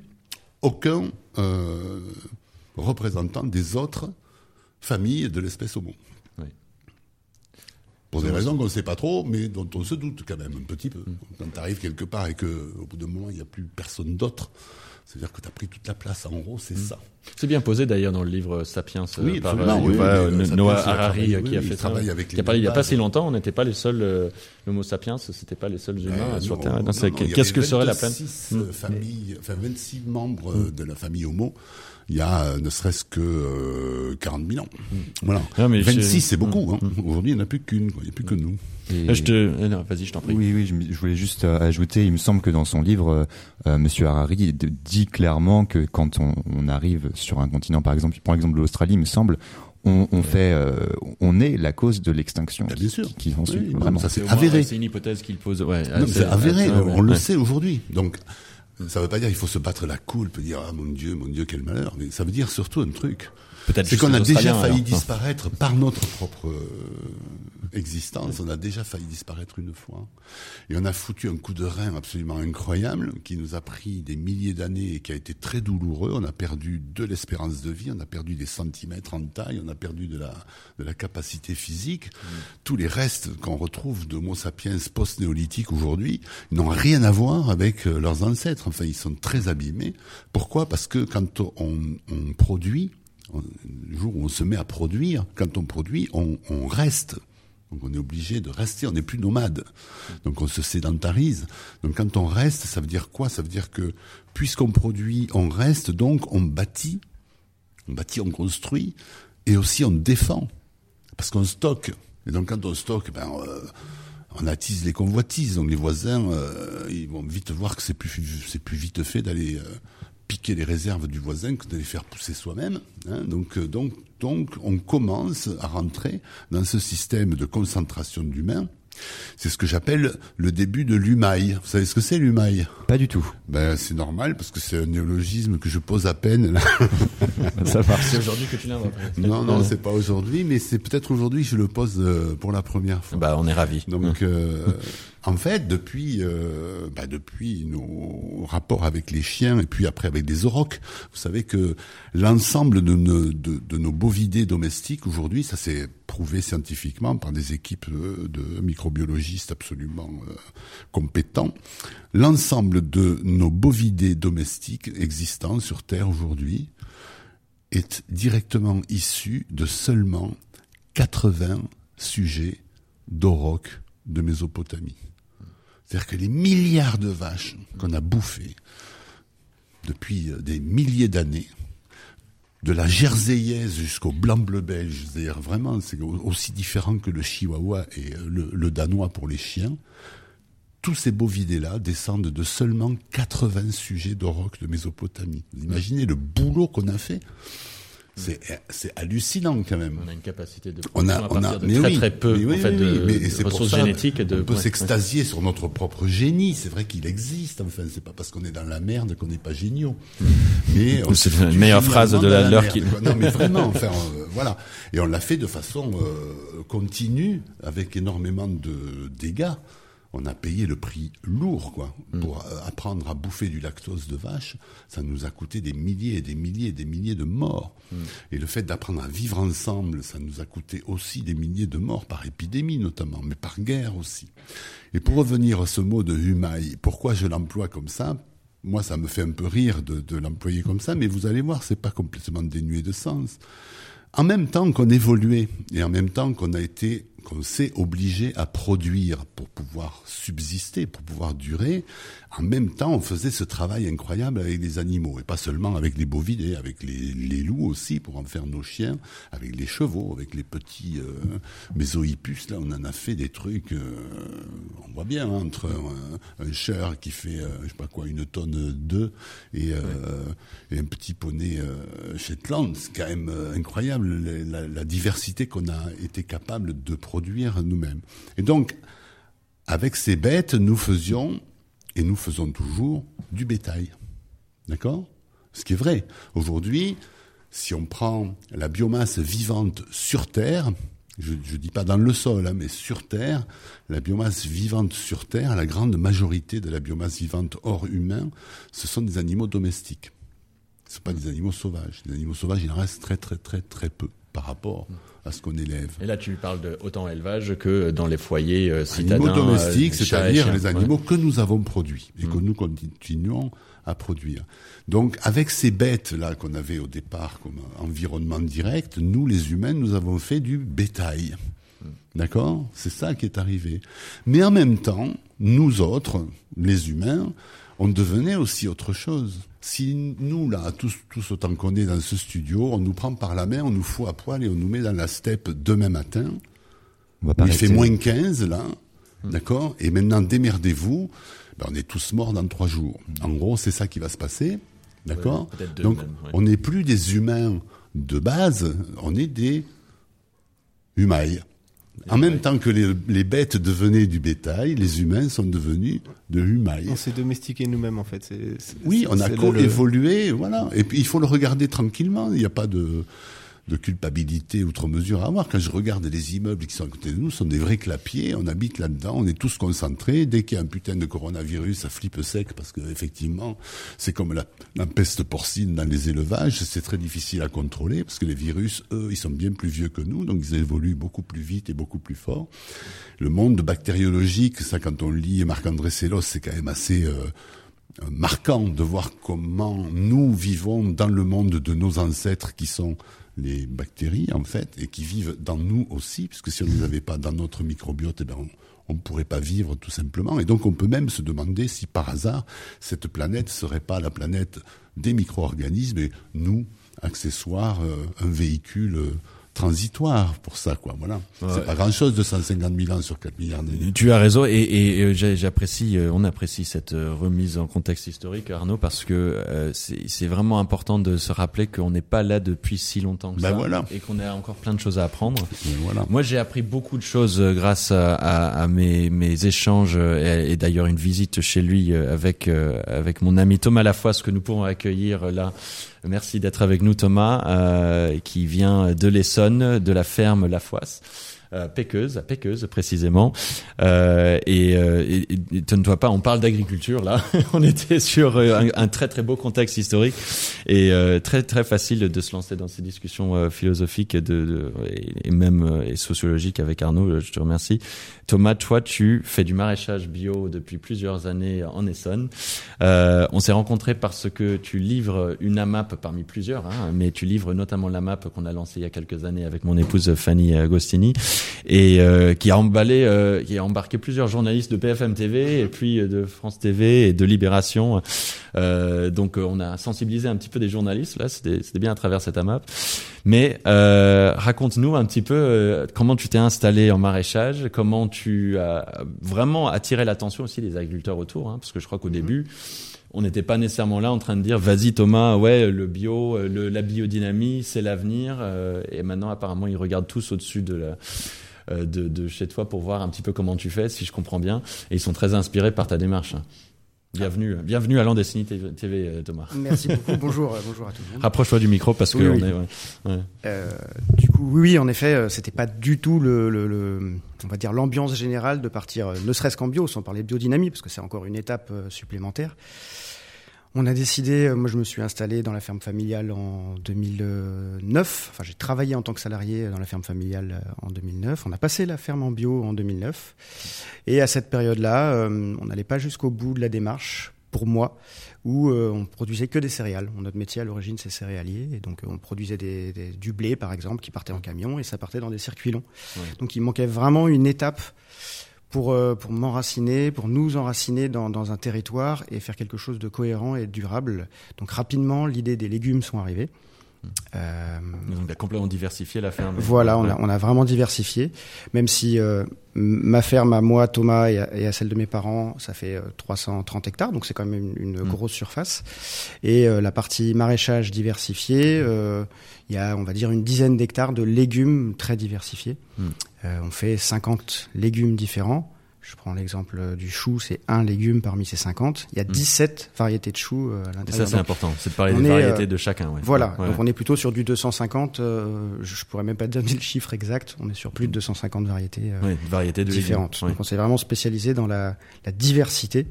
Speaker 7: aucun euh, représentant des autres familles de l'espèce Homo. Pour des raisons qu'on ne sait pas trop, mais dont on se doute quand même un petit peu. Quand tu arrives quelque part et qu'au bout d'un moment, il n'y a plus personne d'autre, c'est-à-dire que tu as pris toute la place. En gros, c'est hmm. ça.
Speaker 2: C'est bien posé d'ailleurs dans le livre Sapiens
Speaker 7: oui,
Speaker 2: par
Speaker 7: euh,
Speaker 2: Noah Harari qui a fait
Speaker 7: ça. Avec
Speaker 2: il n'y a pas si longtemps, on n'était pas les seuls, euh, l'Homo sapiens, c'était pas les seuls humains euh, sur Terre. Qu'est-ce que serait la peine
Speaker 7: 26 hmm. familles, enfin 26 membres de la famille Homo il y a ne serait-ce que 40 000 ans. Voilà. 26, c'est beaucoup. Hein. Aujourd'hui, il n'y en a plus qu'une. Il n'y a plus que nous.
Speaker 2: Et... Je te, euh, vas-y, je t'en prie.
Speaker 8: Oui, oui, je, voulais juste euh, ajouter. Il me semble que dans son livre, euh, Monsieur Harari dit clairement que quand on, on, arrive sur un continent, par exemple, par exemple l'Australie, il me semble, on, on fait, on est la cause de l'extinction.
Speaker 7: Bien sûr.
Speaker 8: Qui, en suit. vraiment.
Speaker 7: Ça c'est avéré.
Speaker 2: C'est une hypothèse qu'il pose. Ouais.
Speaker 7: C'est avéré. on le sait aujourd'hui. Donc. Ça veut pas dire qu'il faut se battre la coulpe, dire ah mon Dieu, mon Dieu, quel malheur. Mais ça veut dire surtout un truc. C'est qu'on a déjà failli disparaître par notre propre existence, on a déjà failli disparaître une fois. Et on a foutu un coup de rein absolument incroyable qui nous a pris des milliers d'années et qui a été très douloureux. On a perdu de l'espérance de vie, on a perdu des centimètres en taille, on a perdu de la, de la capacité physique. Tous les restes qu'on retrouve d'Homo sapiens post-néolithique aujourd'hui n'ont rien à voir avec euh, leurs ancêtres. Enfin, ils sont très abîmés. Pourquoi? Parce que quand on, on produit, le jour où on se met à produire, quand on produit, on, on reste. Donc on est obligé de rester, on n'est plus nomade. Donc on se sédentarise. Donc quand on reste, ça veut dire quoi? Ça veut dire que puisqu'on produit, on reste, donc on bâtit, on bâtit, on construit, et aussi on défend, parce qu'on stocke. Et donc quand on stocke, ben, euh, on attise les convoitises. Donc les voisins, euh, ils vont vite voir que c'est plus, vite fait d'aller euh, piquer les réserves du voisin que de les faire pousser soi-même. Hein. Donc, donc, donc, on commence à rentrer dans ce système de concentration d'humains. C'est ce que j'appelle le début de l'humaille. Vous savez ce que c'est l'humaille?
Speaker 8: Pas du tout.
Speaker 7: Ben c'est normal parce que c'est un néologisme que je pose à peine. Là.
Speaker 8: Ça marche.
Speaker 2: C'est aujourd'hui que tu l'inventes.
Speaker 7: non, non, c'est pas aujourd'hui, mais c'est peut-être aujourd'hui que je le pose euh, pour la première fois.
Speaker 2: Bah, on est ravis.
Speaker 7: Donc, euh, en fait, depuis, euh, bah, depuis nos rapports avec les chiens et puis après avec les aurochs, vous savez que l'ensemble de, nos- de, nos bovidés domestiques aujourd'hui, ça s'est prouvé scientifiquement par des équipes de microbiologistes absolument euh, compétents. L'ensemble de nos bovidés domestiques existants sur Terre aujourd'hui est directement issu de seulement 80 sujets d'aurochs de Mésopotamie. C'est-à-dire que les milliards de vaches qu'on a bouffées depuis euh, des milliers d'années, de la jerseyaise jusqu'au blanc-bleu belge, c'est-à-dire vraiment c'est au- aussi différent que le chihuahua et euh, le, danois pour les chiens, tous ces bovidés-là descendent de seulement 80 sujets d'aurochs de Mésopotamie. Imaginez le boulot qu'on a fait c'est, hallucinant quand même.
Speaker 2: On a une capacité de
Speaker 7: On a, on a,
Speaker 2: de
Speaker 7: mais
Speaker 2: très
Speaker 7: oui,
Speaker 2: très peu
Speaker 7: mais oui,
Speaker 2: en fait, de,
Speaker 7: mais
Speaker 2: ressources génétiques. De,
Speaker 7: on peut
Speaker 2: ouais,
Speaker 7: s'extasier sur notre propre génie. C'est vrai qu'il existe. Enfin, c'est pas parce qu'on est dans la merde qu'on n'est pas géniaux. Mais
Speaker 2: C'est la meilleure phrase de la- l'heure
Speaker 7: quoi. Non, mais vraiment. Enfin, euh, voilà. Et on l'a fait de façon euh, continue, avec énormément de dégâts. On a payé le prix lourd, quoi,
Speaker 2: Mm.
Speaker 7: pour euh, apprendre à bouffer du lactose de vache. Ça nous a coûté des milliers et des milliers et des milliers de morts.
Speaker 2: Mm.
Speaker 7: Et le fait d'apprendre à vivre ensemble, ça nous a coûté aussi des milliers de morts par épidémie notamment, mais par guerre aussi. Et pour revenir à ce mot de humaille, pourquoi je l'emploie comme ça? Moi, ça me fait un peu rire de, de l'employer comme ça, mais vous allez voir, c'est pas complètement dénué de sens. En même temps qu'on évoluait et en même temps qu'on a été, qu'on s'est obligé à produire pour pouvoir subsister, pour pouvoir durer, en même temps on faisait ce travail incroyable avec les animaux et pas seulement avec les bovidés, avec les, les loups aussi pour en faire nos chiens, avec les chevaux, avec les petits euh, mésohippus. Là, on en a fait des trucs. euh, on voit bien hein, entre un, un cher qui fait, euh, je sais pas quoi, une tonne d'œufs et, euh, et un petit poney euh, Shetland. C'est quand même euh, incroyable la- la diversité qu'on a été capable de produire nous-mêmes. Et donc, avec ces bêtes, nous faisions, et nous faisons toujours, du bétail. D'accord? Ce qui est vrai. Aujourd'hui, si on prend la biomasse vivante sur Terre, je ne dis pas dans le sol, hein, mais sur Terre, la biomasse vivante sur Terre, la grande majorité de la biomasse vivante hors humain, ce sont des animaux domestiques. Ce ne sont pas des animaux sauvages. Les animaux sauvages, il en reste très très très très peu par rapport à ce qu'on élève.
Speaker 2: Et là, tu parles de autant élevage que dans les foyers euh,
Speaker 7: Animaux domestiques,
Speaker 2: euh, et
Speaker 7: c'est-à-dire les animaux que nous avons produits et
Speaker 2: Mm.
Speaker 7: que nous continuons à produire. Donc, avec ces bêtes-là qu'on avait au départ comme environnement direct, nous, les humains, nous avons fait du bétail.
Speaker 2: Mm.
Speaker 7: D'accord? C'est ça qui est arrivé. Mais en même temps, nous autres, les humains, on devenait aussi autre chose. Si nous, là, tous, tous autant qu'on est dans ce studio, on nous prend par la main, on nous fout à poil et on nous met dans la steppe demain matin,
Speaker 8: On va
Speaker 7: il fait moins 15 là, d'accord Et maintenant démerdez-vous, ben, on est tous morts dans trois jours. En gros, c'est ça qui va se passer, d'accord
Speaker 2: Ouais,
Speaker 7: Donc,
Speaker 2: même, ouais.
Speaker 7: on n'est plus des humains de base, on est des humailles. En même temps que les, les bêtes devenaient du bétail, les humains sont devenus de humailles.
Speaker 3: On s'est domestiqué nous-mêmes en fait.
Speaker 7: Oui, on a
Speaker 3: le-
Speaker 7: co-évolué, voilà. Et puis il faut le regarder tranquillement. Il n'y a pas de, de culpabilité outre mesure à avoir. Quand je regarde les immeubles qui sont à côté de nous, ce sont des vrais clapiers, on habite là-dedans, on est tous concentrés. Dès qu'il y a un putain de coronavirus, ça flippe sec parce que effectivement, c'est comme la, peste porcine dans les élevages, c'est très difficile à contrôler parce que les virus, eux, ils sont bien plus vieux que nous, donc ils évoluent beaucoup plus vite et beaucoup plus fort. Le monde bactériologique, ça quand on lit Marc-André Sellos, c'est quand même assez... Euh, marquant de voir comment nous vivons dans le monde de nos ancêtres qui sont les bactéries en fait et qui vivent dans nous aussi puisque si on ne les avait pas dans notre microbiote eh ben on ne pourrait pas vivre tout simplement. Et donc on peut même se demander si par hasard cette planète serait pas la planète des micro-organismes et nous accessoires euh, un véhicule euh, transitoire pour ça, quoi. Voilà. C'est pas grand chose de 150 000 ans sur 4 milliards d'années.
Speaker 2: Tu as raison et, et, et j'apprécie, euh, on apprécie cette euh, remise en contexte historique, Arnaud, parce que euh, c'est vraiment important de se rappeler qu'on n'est pas là depuis si longtemps que
Speaker 7: Ben
Speaker 2: ça
Speaker 7: voilà.
Speaker 2: et qu'on a encore plein de choses à apprendre.
Speaker 7: Mais voilà.
Speaker 2: Moi, j'ai appris beaucoup de choses euh, grâce à, à, à mes, mes échanges euh, et, et d'ailleurs une visite chez lui euh, avec euh, avec mon ami Thomas Lafoisse que nous pourrons accueillir euh, là. Merci d'être avec nous, Thomas, euh, qui vient de l'Essonne, de la ferme Lafoisse. Euh, Péqueuse, à Péqueuse précisément. Euh, et, euh, et, et étonne-toi pas, on parle d'agriculture là. on était sur euh, un, un très très beau contexte historique et euh, très très facile de se lancer dans ces discussions euh, philosophiques de, de- et, et même et sociologiques avec Arnaud. Je te remercie. Thomas, toi, tu fais du maraîchage bio depuis plusieurs années en Essonne. On s'est rencontrés parce que tu livres une AMAP parmi plusieurs, hein, mais tu livres notamment l'AMAP qu'on a lancée il y a quelques années avec mon épouse Fanny Agostini et euh, qui a emballé, euh, qui a embarqué plusieurs journalistes de BFM TV et puis euh, de France TV et de Libération. Euh, donc on a sensibilisé un petit peu des journalistes là, c'était bien à travers cette AMAP. Mais euh, raconte-nous un petit peu euh, comment tu t'es installé en maraîchage, comment tu as vraiment attiré l'attention aussi des agriculteurs autour, hein, parce que je crois qu'au début on n'était pas nécessairement là en train de dire vas-y Thomas, ouais le bio, euh, le, la biodynamie c'est l'avenir, euh, et maintenant apparemment ils regardent tous au-dessus de la euh, de, de chez toi pour voir un petit peu comment tu fais, si je comprends bien, et ils sont très inspirés par ta démarche. Bienvenue, bienvenue à Landestiny TV, euh, Thomas.
Speaker 9: Merci beaucoup. bonjour, euh, bonjour à tout le monde.
Speaker 2: Rapproche-toi du micro parce que
Speaker 9: Oui,
Speaker 2: on
Speaker 9: oui.
Speaker 2: est. ouais.
Speaker 9: Euh, du coup, oui, en effet, c'était pas du tout le, le, le- on va dire l'ambiance générale de partir, ne serait-ce qu'en bio, sans parler de biodynamie, parce que c'est encore une étape supplémentaire. On a décidé, euh, moi je me suis installé dans la ferme familiale en 2009. Enfin, j'ai travaillé en tant que salarié dans la ferme familiale euh, en 2009. On a passé la ferme en bio en 2009. Et à cette période-là, euh, on n'allait pas jusqu'au bout de la démarche pour moi, où euh, on produisait que des céréales. Notre métier à l'origine, c'est céréalier, et donc euh, on produisait des, des- du blé, par exemple, qui partait en camion, et ça partait dans des circuits longs.
Speaker 2: Ouais.
Speaker 9: Donc il manquait vraiment une étape pour, euh, pour m'enraciner, pour nous enraciner dans, dans un territoire et faire quelque chose de cohérent et durable. Donc rapidement, l'idée des légumes sont arrivées. Euh,
Speaker 2: Donc, tu as complètement diversifié la ferme.
Speaker 9: voilà, on a, on a vraiment diversifié, même si euh, ma ferme à moi, Thomas, et à, et à celle de mes parents, ça fait euh, 330 hectares, donc c'est quand même une, une
Speaker 2: Mm.
Speaker 9: grosse surface. Et euh, la partie maraîchage diversifiée, euh, il y a, on va dire, une dizaine d'hectares de légumes très diversifiés.
Speaker 2: Mm.
Speaker 9: Euh, on fait 50 légumes différents. Je prends l'exemple du chou, c'est un légume parmi ces 50. Il y a 17 variétés de choux euh, à
Speaker 2: Et ça,
Speaker 9: l'intérieur.
Speaker 2: c'est important, c'est de parler des
Speaker 9: est,
Speaker 2: variétés
Speaker 9: euh,
Speaker 2: de chacun. Ouais.
Speaker 9: voilà,
Speaker 2: Ouais.
Speaker 9: donc on est plutôt sur du 250. euh, je pourrais même pas donner le chiffre exact. On est sur plus de 250 variétés euh,
Speaker 2: de
Speaker 9: différentes.
Speaker 2: légumes. Ouais.
Speaker 9: Donc on s'est vraiment spécialisé dans la, la diversité.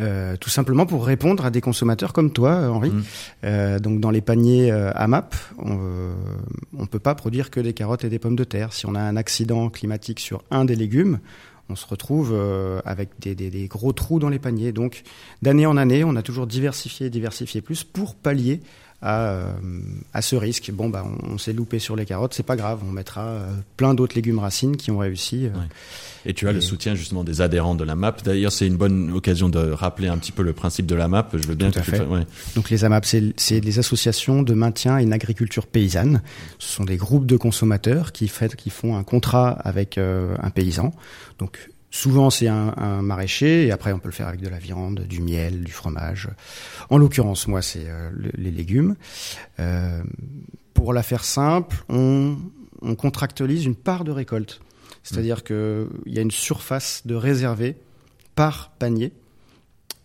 Speaker 9: Euh, tout simplement pour répondre à des consommateurs comme toi, euh, Henri.
Speaker 2: Mm.
Speaker 9: Euh, donc dans les paniers euh, AMAP, on euh, on peut pas produire que des carottes et des pommes de terre. Si on a un accident climatique sur un des légumes, on se retrouve euh, avec des, des- des gros trous dans les paniers. Donc d'année en année, on a toujours diversifié, diversifié plus pour pallier à, euh, à ce risque. Bon, bah, on, on s'est loupé sur les carottes, c'est pas grave, on mettra euh, plein d'autres légumes racines qui ont réussi. euh,
Speaker 2: Ouais. Et tu as le soutien justement des adhérents de la MAP. D'ailleurs, c'est une bonne occasion de rappeler un petit peu le principe de la MAP. Je veux bien
Speaker 9: Tout à
Speaker 2: que tu
Speaker 9: fait.
Speaker 2: Ouais.
Speaker 9: Donc les AMAP, c'est des associations de maintien et une agriculture paysanne. Ce sont des groupes de consommateurs qui, fait, qui font un contrat avec euh, un paysan. Donc souvent c'est un, un maraîcher et après on peut le faire avec de la viande, du miel, du fromage. En l'occurrence, moi, c'est euh, le- les légumes. Euh, pour la faire simple, on, on contractualise une part de récolte. C'est-à-dire qu'il y a une surface de réservée par panier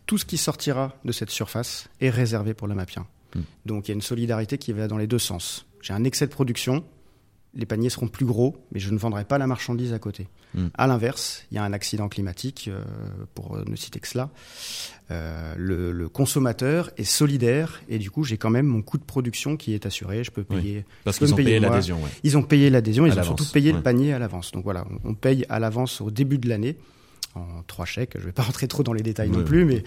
Speaker 9: tout ce qui sortira de cette surface est réservé pour le Mapien.
Speaker 2: Mm.
Speaker 9: Donc il y a une solidarité qui va dans les deux sens. j'ai un excès de production, les paniers seront plus gros, mais je ne vendrai pas la marchandise à côté.
Speaker 2: Mm.
Speaker 9: À l'inverse, il y a un accident climatique, euh, pour ne citer que cela. Euh, le, le consommateur est solidaire et du coup, j'ai quand même mon coût de production qui est assuré. Je peux
Speaker 2: Oui.
Speaker 9: payer.
Speaker 2: Parce ont payé l'adhésion.
Speaker 9: Ils ont payé l'adhésion, ils ont surtout payé
Speaker 2: ouais.
Speaker 9: le panier à l'avance. Donc voilà, on, on paye à l'avance au début de l'année en trois chèques. Je vais pas rentrer trop dans les détails
Speaker 2: Ouais,
Speaker 9: non plus, mais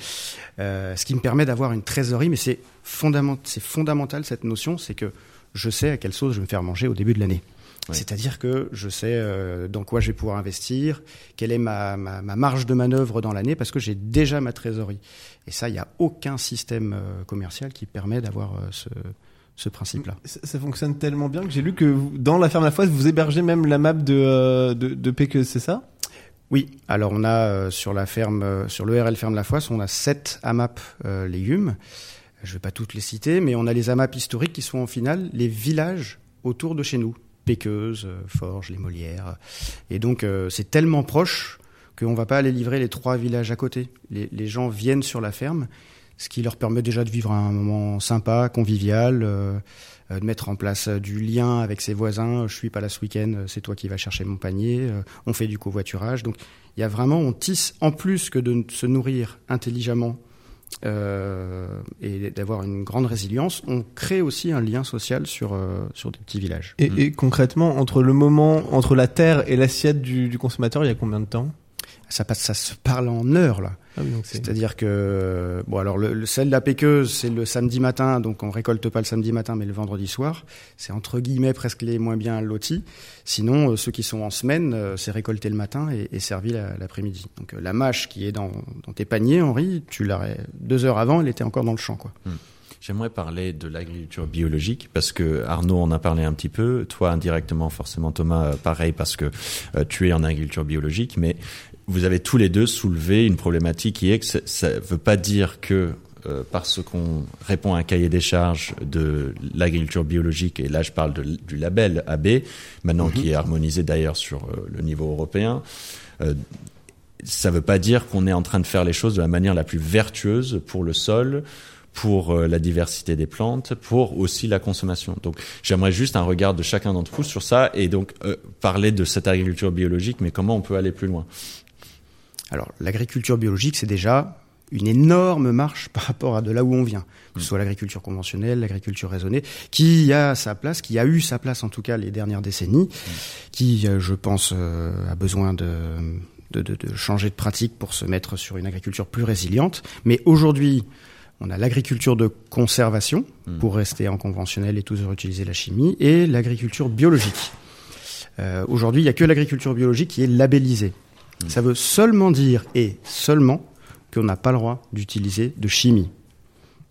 Speaker 9: euh, ce qui me permet d'avoir une trésorerie. Mais c'est fondamental, c'est fondamental cette notion, c'est que je sais à quelle sauce je vais me faire manger au début de l'année.
Speaker 2: Ouais.
Speaker 9: C'est-à-dire que je sais euh, dans quoi je vais pouvoir investir, quelle est ma, ma, ma marge de manœuvre dans l'année, parce que j'ai déjà ma trésorerie. Et ça, il n'y a aucun système euh, commercial qui permet d'avoir euh, ce, ce principe-là.
Speaker 3: Ça, ça fonctionne tellement bien que j'ai lu que vous- dans la ferme La Foisse, vous hébergez même la map de, euh, de, de Péqueuse, c'est ça?
Speaker 9: Oui, alors on a euh, sur la ferme, euh, sur l'ERL Ferme La Foisse, on a sept AMAP euh, légumes. Je vais pas toutes les citer, mais on a les AMAP historiques qui sont en finale les villages autour de chez nous. Péqueuse, euh, Forges, les Molières. Et donc euh, c'est tellement proche qu'on va pas aller livrer les trois villages à côté. Les, gens viennent sur la ferme, ce qui leur permet déjà de vivre un moment sympa, convivial, euh, de mettre en place du lien avec ses voisins. Je suis pas là ce week-end, c'est toi qui vas chercher mon panier. On fait du covoiturage. Donc il y a vraiment, on tisse en plus que de se nourrir intelligemment euh, et d'avoir une grande résilience, on crée aussi un lien social sur euh, sur des petits villages.
Speaker 3: et, concrètement, entre le moment, entre la terre et l'assiette du consommateur, il y a combien de temps?
Speaker 9: Ça passe, ça se parle en heures là.
Speaker 3: ah oui,
Speaker 9: C'est-à-dire que bon alors le, le sel de la péqueuse c'est le samedi matin donc on récolte pas le samedi matin mais le vendredi soir. C'est entre guillemets presque les moins bien lotis. Sinon euh, ceux qui sont en semaine euh, c'est récolté le matin et, et servi la- l'après-midi. Donc euh, la mâche qui est dans, dans tes paniers Henri tu l'as deux heures avant elle était encore dans le champ quoi.
Speaker 2: J'aimerais parler de l'agriculture biologique parce que Arnaud en a parlé un petit peu, toi indirectement forcément Thomas pareil parce que euh, tu es en agriculture biologique, mais vous avez tous les deux soulevé une problématique qui est que ça- ça veut pas dire que euh, parce qu'on répond à un cahier des charges de l'agriculture biologique, et là je parle de- du label AB, maintenant qui est harmonisé d'ailleurs sur euh, le niveau européen, euh, ça veut pas dire qu'on est en train de faire les choses de la manière la plus vertueuse pour le sol, pour euh, la diversité des plantes, pour aussi la consommation. Donc j'aimerais juste un regard de chacun d'entre vous sur ça et donc euh, parler de cette agriculture biologique, mais comment on peut aller plus loin.
Speaker 9: Alors l'agriculture biologique c'est déjà une énorme marche par rapport à de là où on vient, que ce soit l'agriculture conventionnelle, l'agriculture raisonnée, qui a sa place, qui a eu sa place en tout cas les dernières décennies, qui, euh, je pense, euh, a besoin de, de, de, de changer de pratique pour se mettre sur une agriculture plus résiliente. Mais aujourd'hui, on a l'agriculture de conservation, pour rester en conventionnel et toujours utiliser la chimie, et l'agriculture biologique. Euh, aujourd'hui, il n'y a que l'agriculture biologique qui est labellisée. Ça veut seulement dire, et seulement, qu'on n'a pas le droit d'utiliser de chimie.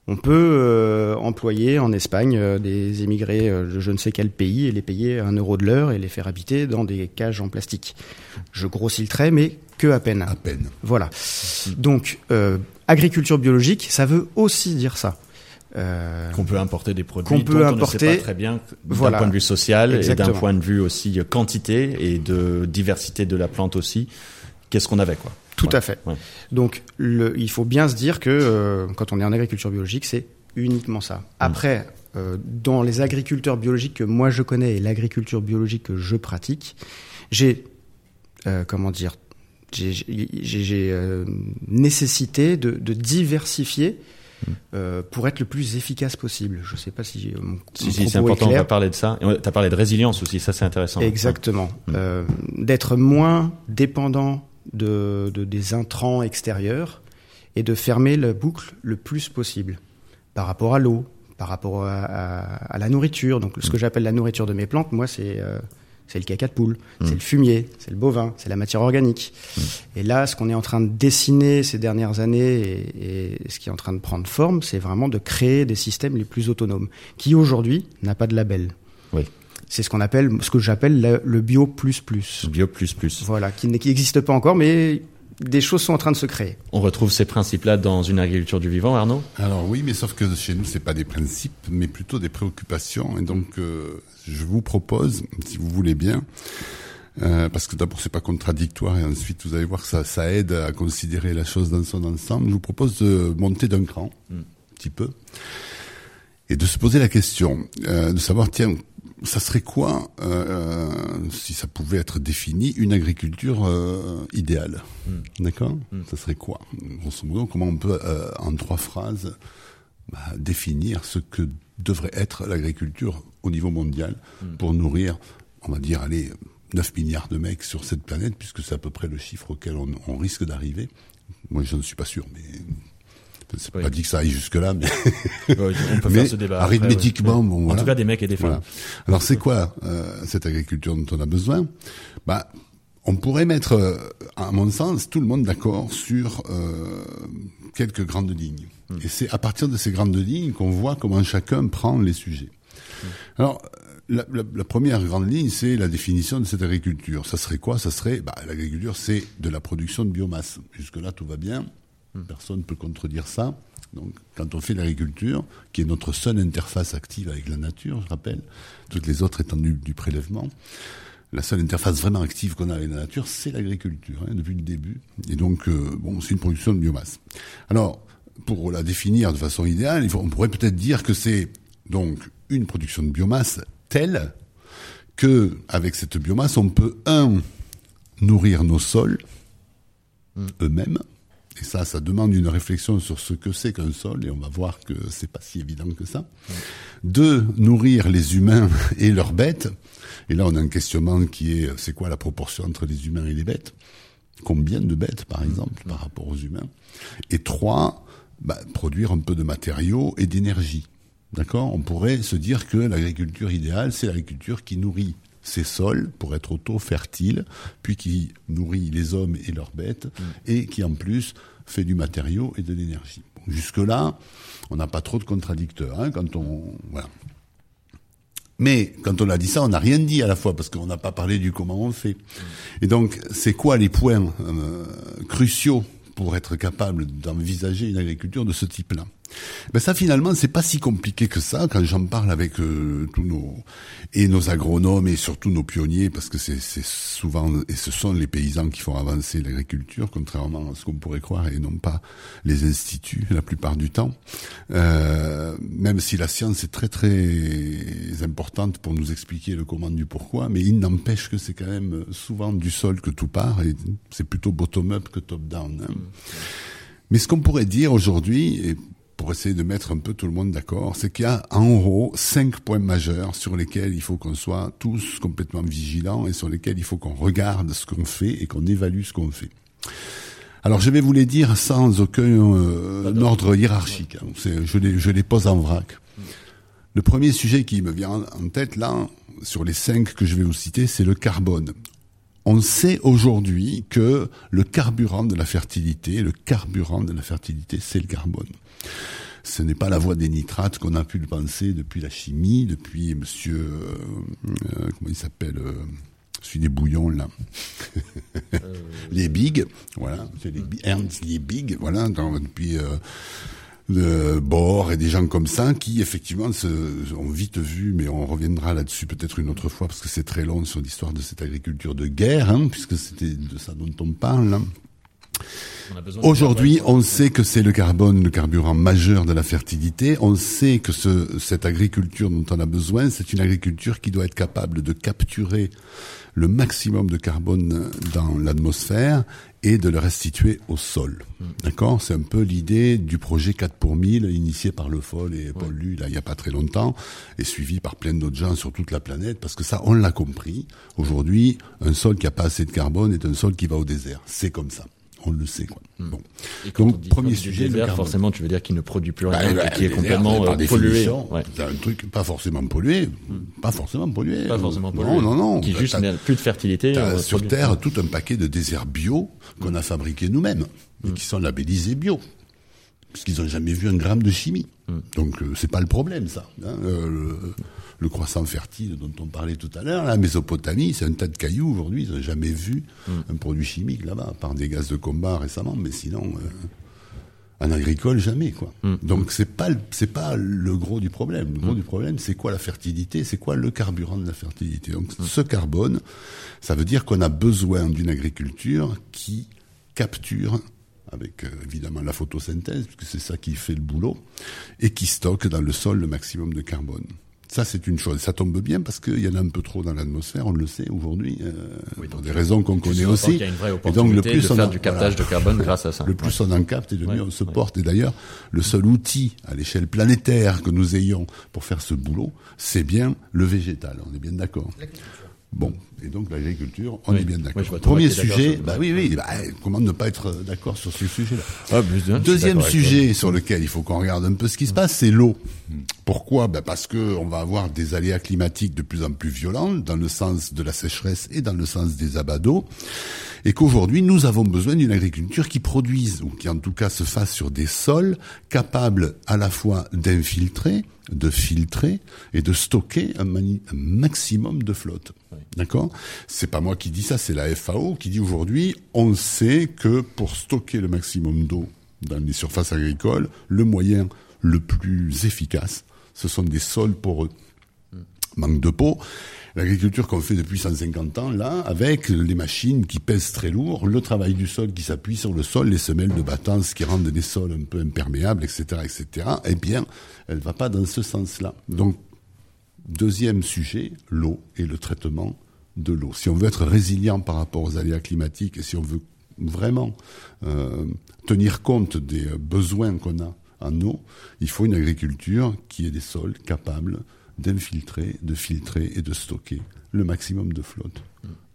Speaker 9: On peut euh, employer en Espagne euh, des émigrés euh, de je ne sais quel pays et les payer un euro de l'heure et les faire habiter dans des cages en plastique. Je grossis le trait, mais que à peine.
Speaker 7: À peine.
Speaker 9: Voilà. Donc, euh, agriculture biologique, ça veut aussi dire ça.
Speaker 2: Qu'on peut importer des produits
Speaker 9: Qu'on peut
Speaker 2: dont on ne
Speaker 9: importer-
Speaker 2: sait pas très bien d'un
Speaker 9: Voilà.
Speaker 2: point de vue social et d'un point de vue aussi quantité et de diversité de la plante aussi. Qu'est-ce qu'on avait quoi
Speaker 9: Tout
Speaker 2: Ouais.
Speaker 9: à fait.
Speaker 2: Ouais.
Speaker 9: Donc, le, il faut bien se dire que euh, quand on est en agriculture biologique, c'est uniquement ça. Après, euh, dans les agriculteurs biologiques que moi je connais et l'agriculture biologique que je pratique, j'ai, euh, comment dire, j'ai- nécessité de, de diversifier euh, pour être le plus efficace possible. Je ne sais pas si mon,
Speaker 2: Si, si, c'est important, on va parler de ça. Tu as parlé de résilience aussi, ça c'est intéressant.
Speaker 9: Exactement.
Speaker 2: Mm.
Speaker 9: Euh, D'être moins dépendant de, de- des intrants extérieurs et de fermer la boucle le plus possible par rapport à l'eau, par rapport à, à- à la nourriture. Donc, ce que j'appelle la nourriture de mes plantes, moi, c'est euh, c'est le caca de poule, c'est le fumier, c'est le bovin, c'est la matière organique. Et là, ce qu'on est en train de dessiner ces dernières années et, et ce qui est en train de prendre forme, c'est vraiment de créer des systèmes les plus autonomes, qui aujourd'hui n'a pas de label.
Speaker 2: Oui.
Speaker 9: C'est ce qu'on appelle, ce que j'appelle le, le bio plus plus.
Speaker 2: Bio plus plus.
Speaker 9: Voilà, qui n'existe pas encore, mais des choses sont en train de se créer.
Speaker 2: On retrouve ces principes-là dans une agriculture du vivant, Arnaud?
Speaker 7: Alors oui, mais sauf que chez nous, c'est pas des principes, mais plutôt des préoccupations. Et donc, euh, je vous propose, si vous voulez bien, euh, parce que d'abord c'est pas contradictoire et ensuite vous allez voir que ça, ça aide à considérer la chose dans son ensemble. Je vous propose de monter d'un cran, un petit peu, et de se poser la question, euh, de savoir, tiens, ça serait quoi, euh, si ça pouvait être défini, une agriculture euh, idéale D'accord Ça serait quoi Grosso modo, comment on peut, euh, en trois phrases, bah, définir ce que devrait être l'agriculture au niveau mondial pour nourrir, on va dire, allez, 9 milliards de mecs sur cette planète, puisque c'est à peu près le chiffre auquel on, on risque d'arriver? Moi, je ne suis pas sûr, mais c'est
Speaker 2: Oui.
Speaker 7: pas dit que ça aille jusque-là, mais,
Speaker 2: on peut
Speaker 7: mais
Speaker 2: faire ce débat. après,
Speaker 7: arithmétiquement,
Speaker 2: ouais.
Speaker 7: bon,
Speaker 2: En tout cas, des mecs et des femmes.
Speaker 7: Voilà. Alors c'est quoi euh, cette agriculture dont on a besoin? Bah, on pourrait mettre, euh, à mon sens, tout le monde d'accord sur euh, quelques grandes lignes. Et c'est à partir de ces grandes lignes qu'on voit comment chacun prend les sujets. Alors, la, la- la première grande ligne, c'est la définition de cette agriculture. Ça serait quoi? Ça serait, bah, l'agriculture, c'est de la production de biomasse. Jusque-là, tout va bien. Personne ne peut contredire ça. Donc, quand on fait l'agriculture, qui est notre seule interface active avec la nature, je rappelle, toutes les autres étant du, du prélèvement, la seule interface vraiment active qu'on a avec la nature, c'est l'agriculture, hein, depuis le début. Et donc, euh, bon, c'est une production de biomasse. Alors, pour la définir de façon idéale, il faut- on pourrait peut-être dire que c'est donc une production de biomasse telle que, avec cette biomasse, on peut un nourrir nos sols eux-mêmes. Et ça, ça demande une réflexion sur ce que c'est qu'un sol, et on va voir que c'est pas si évident que ça. Deux, nourrir les humains et leurs bêtes. Et là, on a un questionnement qui est, c'est quoi la proportion entre les humains et les bêtes? Combien de bêtes, par exemple, par rapport aux humains? Et trois, bah, produire un peu de matériaux et d'énergie. D'accord? On pourrait se dire que l'agriculture idéale, c'est l'agriculture qui nourrit ses sols pour être auto-fertile, puis qui nourrit les hommes et leurs bêtes, et qui en plus fait du matériau et de l'énergie. Bon, Jusque-là, on n'a pas trop de contradicteurs. Hein, quand on voilà. Mais quand on a dit ça, on n'a rien dit à la fois parce qu'on n'a pas parlé du comment on fait. Et donc, c'est quoi les points euh, cruciaux pour être capable d'envisager une agriculture de ce type-là? Ben ça finalement c'est pas si compliqué que ça quand j'en parle avec euh, tous nos et nos agronomes et surtout nos pionniers parce que c'est souvent et ce sont les paysans qui font avancer l'agriculture contrairement à ce qu'on pourrait croire et non pas les instituts la plupart du temps euh, même si la science est très très importante pour nous expliquer le comment du pourquoi mais il n'empêche que c'est quand même souvent du sol que tout part et c'est plutôt bottom up que top down hein. Mais ce qu'on pourrait dire aujourd'hui, et pour essayer de mettre un peu tout le monde d'accord, c'est qu'il y a en gros cinq points majeurs sur lesquels il faut qu'on soit tous complètement vigilants et sur lesquels il faut qu'on regarde ce qu'on fait et qu'on évalue ce qu'on fait. Alors je vais vous les dire sans aucun euh, ordre hiérarchique. hein. Je, les, je les pose en vrac. Le premier sujet qui me vient en tête là, sur les cinq que je vais vous citer, c'est le carbone. On sait aujourd'hui que le carburant de la fertilité, le carburant de la fertilité, c'est le carbone. Ce n'est pas la voie des nitrates qu'on a pu le penser depuis la chimie, depuis Monsieur, euh, euh, comment il s'appelle, euh, celui des bouillons là, les Big, voilà, c'est les Ernst Liebig, voilà, dans- depuis euh, le Bohr et des gens comme ça qui effectivement se, ont vite vu, mais on reviendra là-dessus peut-être une autre fois parce que c'est très long sur l'histoire de cette agriculture de guerre, hein, puisque c'était de ça dont on parle. hein.
Speaker 2: De
Speaker 7: Aujourd'hui, on sait que c'est le carbone, le carburant majeur de la fertilité. On sait que ce, cette agriculture dont on a besoin, c'est une agriculture qui doit être capable de capturer le maximum de carbone dans l'atmosphère et de le restituer au sol. D'accord? C'est un peu l'idée du projet 4 pour 1000 initié par Le Foll et Paul Lu, là, il n'y a pas très longtemps, et suivi par plein d'autres gens sur toute la planète, parce que ça, on l'a compris. Aujourd'hui, un sol qui a pas assez de carbone est un sol qui va au désert. C'est comme ça. On le sait, quoi. Bon.
Speaker 2: Et quand on
Speaker 7: Donc,
Speaker 2: dit-
Speaker 7: premier sujet, le
Speaker 2: désert, forcément, tu veux dire qu'il ne produit plus
Speaker 7: Bah,
Speaker 2: rien,
Speaker 7: bah,
Speaker 2: et qui est complètement
Speaker 7: par
Speaker 2: euh, pollué. Ouais.
Speaker 7: C'est un truc pas forcément pollué, pas forcément pollué.
Speaker 2: Pas forcément pollué.
Speaker 7: Non, non, non.
Speaker 2: Qui juste n'a plus de fertilité.
Speaker 7: T'as
Speaker 2: euh,
Speaker 7: sur Terre tout un paquet de déserts bio qu'on a fabriqués nous-mêmes et qui sont labellisés bio, puisqu'ils n'ont jamais vu un gramme de chimie. Donc euh, c'est pas le problème ça. hein. Euh, le, le croissant fertile dont on parlait tout à l'heure, la Mésopotamie, c'est un tas de cailloux aujourd'hui. Ils n'ont jamais vu un produit chimique là-bas, à part des gaz de combat récemment, mais sinon. euh, en agricole, jamais quoi. Donc c'est pas c'est pas le gros du problème. Le gros du problème, c'est quoi la fertilité? C'est quoi le carburant de la fertilité? Donc ce carbone, ça veut dire qu'on a besoin d'une agriculture qui capture avec euh, évidemment la photosynthèse, puisque c'est ça qui fait le boulot, et qui stocke dans le sol le maximum de carbone. Ça, c'est une chose. Ça tombe bien parce qu'il y en a un peu trop dans l'atmosphère, on le sait aujourd'hui, euh, pour des raisons qu'on connaît aussi.
Speaker 2: Il y a une vraie
Speaker 7: Et donc, le
Speaker 2: opportunité
Speaker 7: plus
Speaker 2: de
Speaker 7: on
Speaker 2: faire
Speaker 7: en-
Speaker 2: du captage
Speaker 7: voilà.
Speaker 2: de carbone grâce à ça.
Speaker 7: Le plus on en capte et le
Speaker 2: Ouais,
Speaker 7: mieux on se
Speaker 2: ouais.
Speaker 7: porte. Et d'ailleurs, le seul outil à l'échelle planétaire que nous ayons pour faire ce boulot, c'est bien le végétal. On est bien d'accord. Bon, et donc l'agriculture, on
Speaker 2: Oui.
Speaker 7: est bien d'accord. Premier sujet, bah oui, oui, bah, comment ne pas être d'accord sur ce sujet-là?
Speaker 2: Ah, suis
Speaker 7: Deuxième sujet sur lequel il faut qu'on regarde un peu ce qui se passe, c'est l'eau. Pourquoi? Ben Parce que on va avoir des aléas climatiques de plus en plus violents dans le sens de la sécheresse et dans le sens des abats d'eau, et qu'aujourd'hui nous avons besoin d'une agriculture qui produise ou qui en tout cas se fasse sur des sols capables à la fois d'infiltrer, de filtrer et de stocker un, un maximum de flotte. D'accord? C'est pas moi qui dis ça, c'est la FAO qui dit aujourd'hui on sait que pour stocker le maximum d'eau dans les surfaces agricoles, le moyen le plus efficace, ce sont des sols poreux. Manque de peau. L'agriculture qu'on fait depuis 150 ans, là, avec les machines qui pèsent très lourd, le travail du sol qui s'appuie sur le sol, les semelles de battance qui rendent les sols un peu imperméables, etc., etc., eh bien, elle va pas dans ce sens-là. Donc, Deuxième sujet, l'eau et le traitement de l'eau. Si on veut être résilient par rapport aux aléas climatiques et si on veut vraiment euh, tenir compte des euh, besoins qu'on a en eau, il faut une agriculture qui ait des sols capables d'infiltrer, de filtrer et de stocker le maximum de flotte.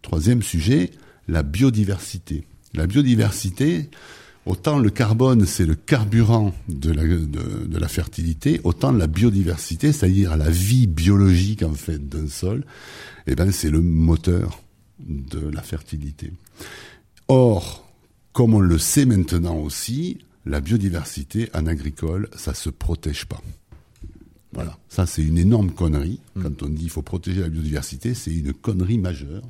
Speaker 7: Troisième sujet, la biodiversité. La biodiversité, autant le carbone c'est le carburant de la, de, de la fertilité, autant la biodiversité, c'est-à-dire la vie biologique en fait d'un sol, eh ben c'est le moteur de la fertilité. Or, comme on le sait maintenant aussi, la biodiversité en agricole, ça se protège pas. Voilà, ça c'est une énorme connerie. Quand on dit il faut protéger la biodiversité, c'est une connerie majeure.